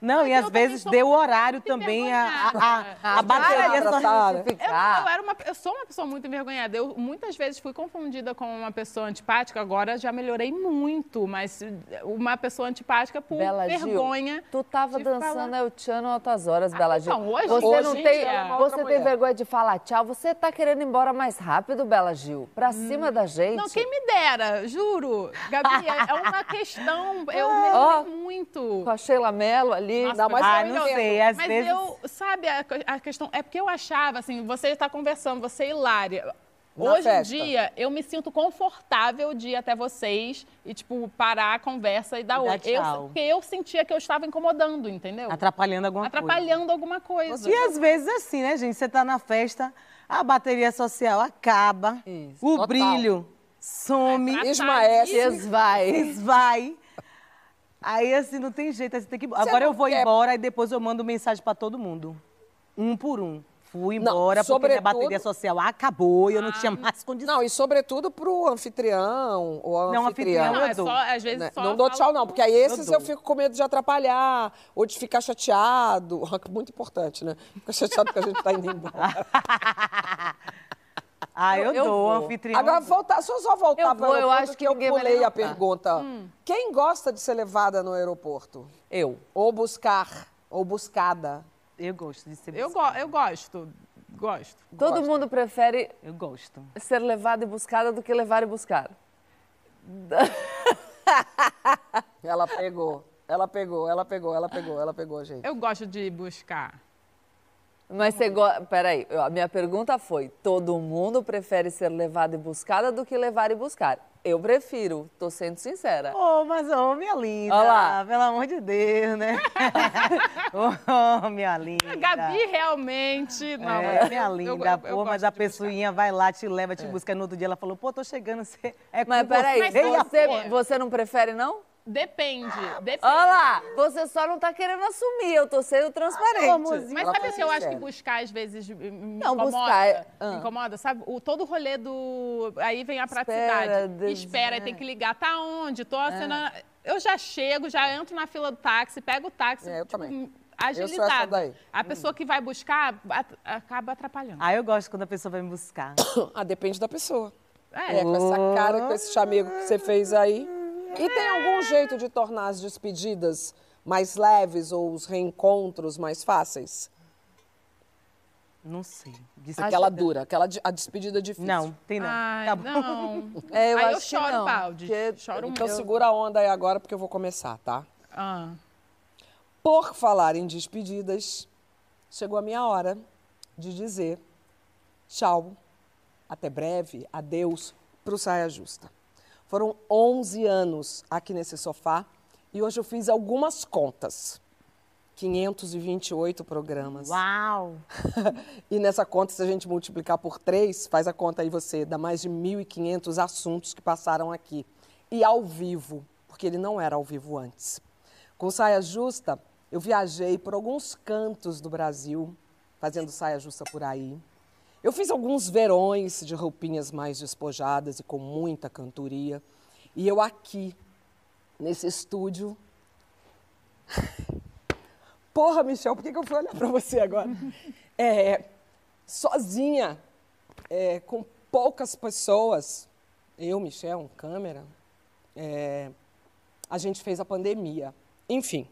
Não, e às vezes deu o horário também, a, a, a, a bateria só. Eu, eu, era uma, eu sou uma pessoa muito envergonhada. Eu muitas vezes fui confundida com uma pessoa antipática. Agora já melhorei muito, mas uma pessoa antipática por Bela vergonha. Gil, tu tava dançando falar. El Chano altas horas, Bela Gil. então, hoje- você hoje não em tem, é você tem mulher. vergonha de falar tchau. Você tá querendo ir embora mais rápido, Bela Gil? Pra cima da gente. Não, quem me dera, juro. Gabi, é é uma questão. Eu melhorei muito. Com a Sheila Mello ali. Nossa, mas Ah, eu não sei, às Mas vezes... eu, sabe, a, a questão. É porque eu achava, assim, você está conversando, você é hilária. Na Hoje em dia, eu me sinto confortável de ir até vocês e, tipo, parar a conversa e dar oi. Eu, porque eu sentia que eu estava incomodando, entendeu? Atrapalhando alguma coisa. Atrapalhando alguma coisa. E às vezes é assim, né, gente? Você tá na festa, a bateria social acaba, o total. brilho some, Esmaece. Esvai. esvai. Aí assim, não tem jeito, você tem que. Agora eu vou não quer- embora e depois eu mando mensagem pra todo mundo. Um por um. Fui Não, embora porque minha sobretudo- bateria social acabou e eu não tinha mais condição. Não, e sobretudo pro anfitrião ou a Não, anfitriã. anfitrião Não, é eu dou. só, às vezes, né? só Não dou tchau, não, porque aí esses Eu eu, fico com medo de atrapalhar ou de ficar chateado. Muito importante, né? Ficar chateado porque a gente tá indo embora. Ah, eu, Eu- eu dou, anfitrião. Agora, voltar, deixa eu só voltar Eu para vou, eu acho que eu pulei a pergunta. Quem gosta de ser levada no aeroporto? Eu. Ou buscar, ou buscada? Eu gosto de ser Eu, go eu gosto. Gosto. Todo Gosto. mundo prefere Eu gosto. ser levado e buscada do que levar e buscar. Ela pegou, ela pegou, ela pegou, ela pegou, ela pegou, gente. Eu gosto de buscar. Mas você gosta. Peraí, eu- a minha pergunta foi: todo mundo prefere ser levado e buscada do que levar e buscar? Eu prefiro, tô sendo sincera. Oh, mas, ô, minha linda. Olha lá. Pelo amor de Deus, né? oh, minha linda. A Gabi realmente. Não, é, eu- minha eu- linda, eu- eu pô, gosto mas a de buscar. pessoinha vai lá, te leva, te busca. No outro dia ela falou, pô, tô chegando, você é Mas com peraí, você você, você não prefere, não? Depende. Depende. Olha lá, você só não tá querendo assumir, eu tô sendo transparente. amorzinho. Mas Ela sabe foi que eu acho que buscar às vezes me Não, incomoda? buscar é- ah. Me incomoda, sabe? O, todo o rolê do. Aí vem a Espera, praticidade. Deus- Espera, aí é. tem que ligar. Tá onde? Tô acenando. Eu já chego, já entro na fila do táxi, pego o táxi. É, eu tipo, também. Agilizado. Essa daí. A pessoa que vai buscar at- acaba atrapalhando. Ah, eu gosto quando a pessoa vai me buscar. Ah, depende da pessoa. É. É, com essa cara, com esse chamego que você fez aí. E tem algum jeito de tornar as despedidas mais leves ou os reencontros mais fáceis? Não sei. Aquela dura, aquela de- a despedida difícil. Não, tem não. Ai, Tá bom. não. É, eu Aí eu choro, não, balde. porque- Choro então muito. segura a onda aí agora, porque eu vou começar, tá? Ah. Por falar em despedidas, chegou a minha hora de dizer tchau, até breve, adeus para o Saia Justa. Foram 11 anos aqui nesse sofá e hoje eu fiz algumas contas. 528 programas. Uau! e nessa conta, se a gente multiplicar por três, faz a conta aí você, dá mais de 1.500 assuntos que passaram aqui. E ao vivo, porque ele não era ao vivo antes. Com saia justa, eu viajei por alguns cantos do Brasil, fazendo saia justa por aí. Eu fiz alguns verões de roupinhas mais despojadas e com muita cantoria. E eu aqui, nesse estúdio. Porra, Michel, por que que eu fui olhar para você agora? É, sozinha, é, com poucas pessoas, eu, Michel, câmera, é, a gente fez a pandemia. Enfim,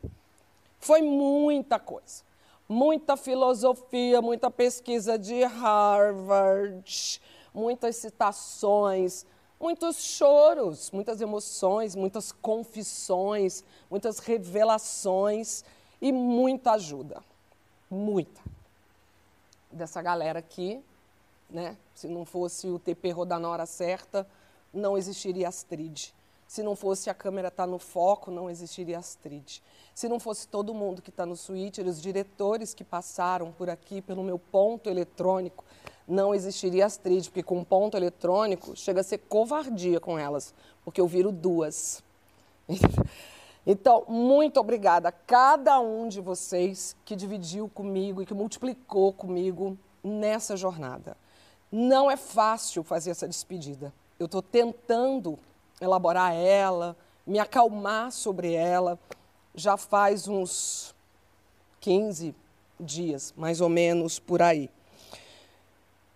foi muita coisa. Muita filosofia, muita pesquisa de Harvard, muitas citações, muitos choros, muitas emoções, muitas confissões, muitas revelações e muita ajuda. Muita. Dessa galera aqui, né? Se não fosse o TP rodar na hora certa, não existiria Astrid. Se não fosse a câmera estar no foco, não existiria Astrid. Se não fosse todo mundo que está no switcher, os diretores que passaram por aqui pelo meu ponto eletrônico, não existiria Astrid, porque com ponto eletrônico chega a ser covardia com elas, porque eu viro duas. Então, muito obrigada a cada um de vocês que dividiu comigo e que multiplicou comigo nessa jornada. Não é fácil fazer essa despedida. Eu estou tentando elaborar ela, me acalmar sobre ela, já faz uns 15 dias, mais ou menos por aí.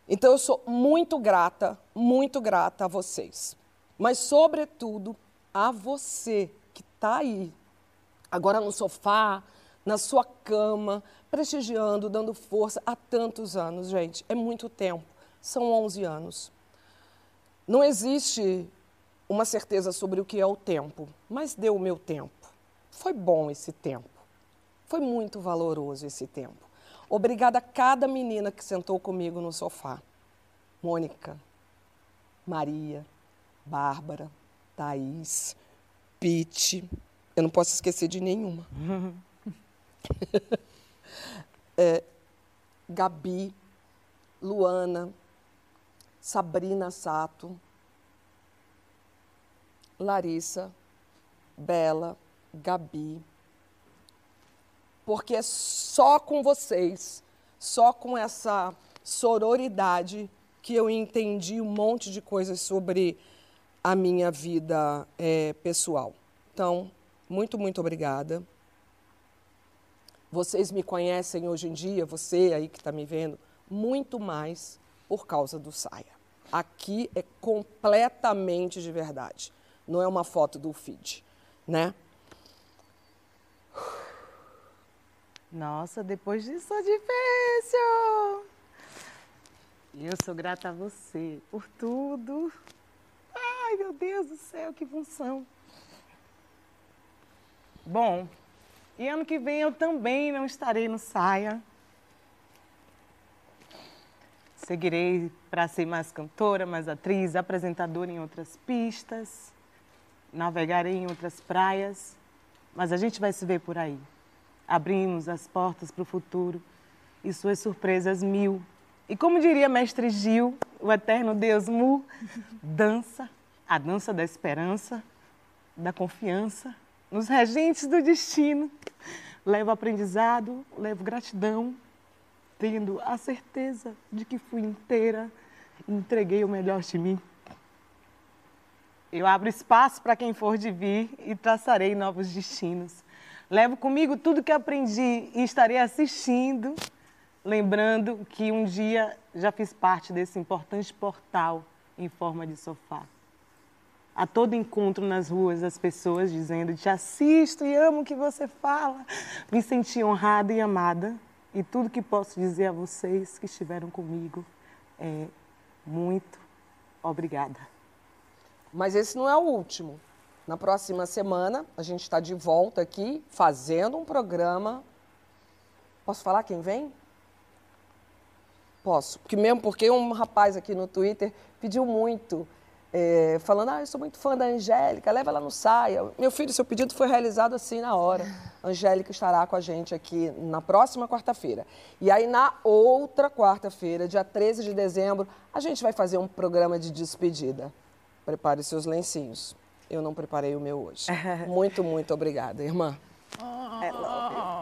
Então eu sou muito grata, muito grata a vocês. Mas, sobretudo, a você que está aí, agora no sofá, na sua cama, prestigiando, dando força há tantos anos, gente. É muito tempo. São 11 anos. Não existe uma certeza sobre o que é o tempo, mas deu o meu tempo. Foi bom esse tempo. Foi muito valoroso esse tempo. Obrigada a cada menina que sentou comigo no sofá. Mônica, Maria, Bárbara, Thaís, Pete. Eu não posso esquecer de nenhuma. É, Gabi, Luana, Sabrina Sato, Larissa, Bela, Gabi. Porque é só com vocês, só com essa sororidade que eu entendi um monte de coisas sobre a minha vida eh, pessoal. Então, muito, muito obrigada. Vocês me conhecem hoje em dia, você aí que está me vendo, muito mais por causa do Saia. Aqui é completamente de verdade. Não é uma foto do feed, né? Nossa, depois disso é difícil. Eu sou grata a você por tudo. Ai, meu Deus do céu, que função. Bom, e ano que vem eu também não estarei no Saia. Seguirei para ser mais cantora, mais atriz, apresentadora em outras pistas. Navegarei em outras praias. Mas a gente vai se ver por aí. Abrimos as portas para o futuro e suas surpresas mil. E como diria mestre Gil, o eterno Deus Mu, dança, a dança da esperança, da confiança, nos regentes do destino. Levo aprendizado, levo gratidão, tendo a certeza de que fui inteira entreguei o melhor de mim. Eu abro espaço para quem for de vir e traçarei novos destinos. Levo comigo tudo que aprendi e estarei assistindo, lembrando que um dia já fiz parte desse importante portal em forma de sofá. A todo encontro nas ruas, as pessoas dizendo: Te assisto e amo o que você fala. Me senti honrada e amada E tudo que posso dizer a vocês que estiveram comigo é muito obrigada. Mas esse não é o último. Na próxima semana, a gente está de volta aqui fazendo um programa. Posso falar quem vem? Posso. Porque mesmo porque um rapaz aqui no Twitter pediu muito, é, falando, ah, eu sou muito fã da Angélica, leva ela no saia. Meu filho, seu pedido foi realizado assim na hora. A Angélica estará com a gente aqui na próxima quarta-feira. E aí, na outra quarta-feira, dia 13 de dezembro, a gente vai fazer um programa de despedida. Prepare seus lencinhos. Eu não preparei o meu hoje. muito, muito obrigada, irmã. I love you.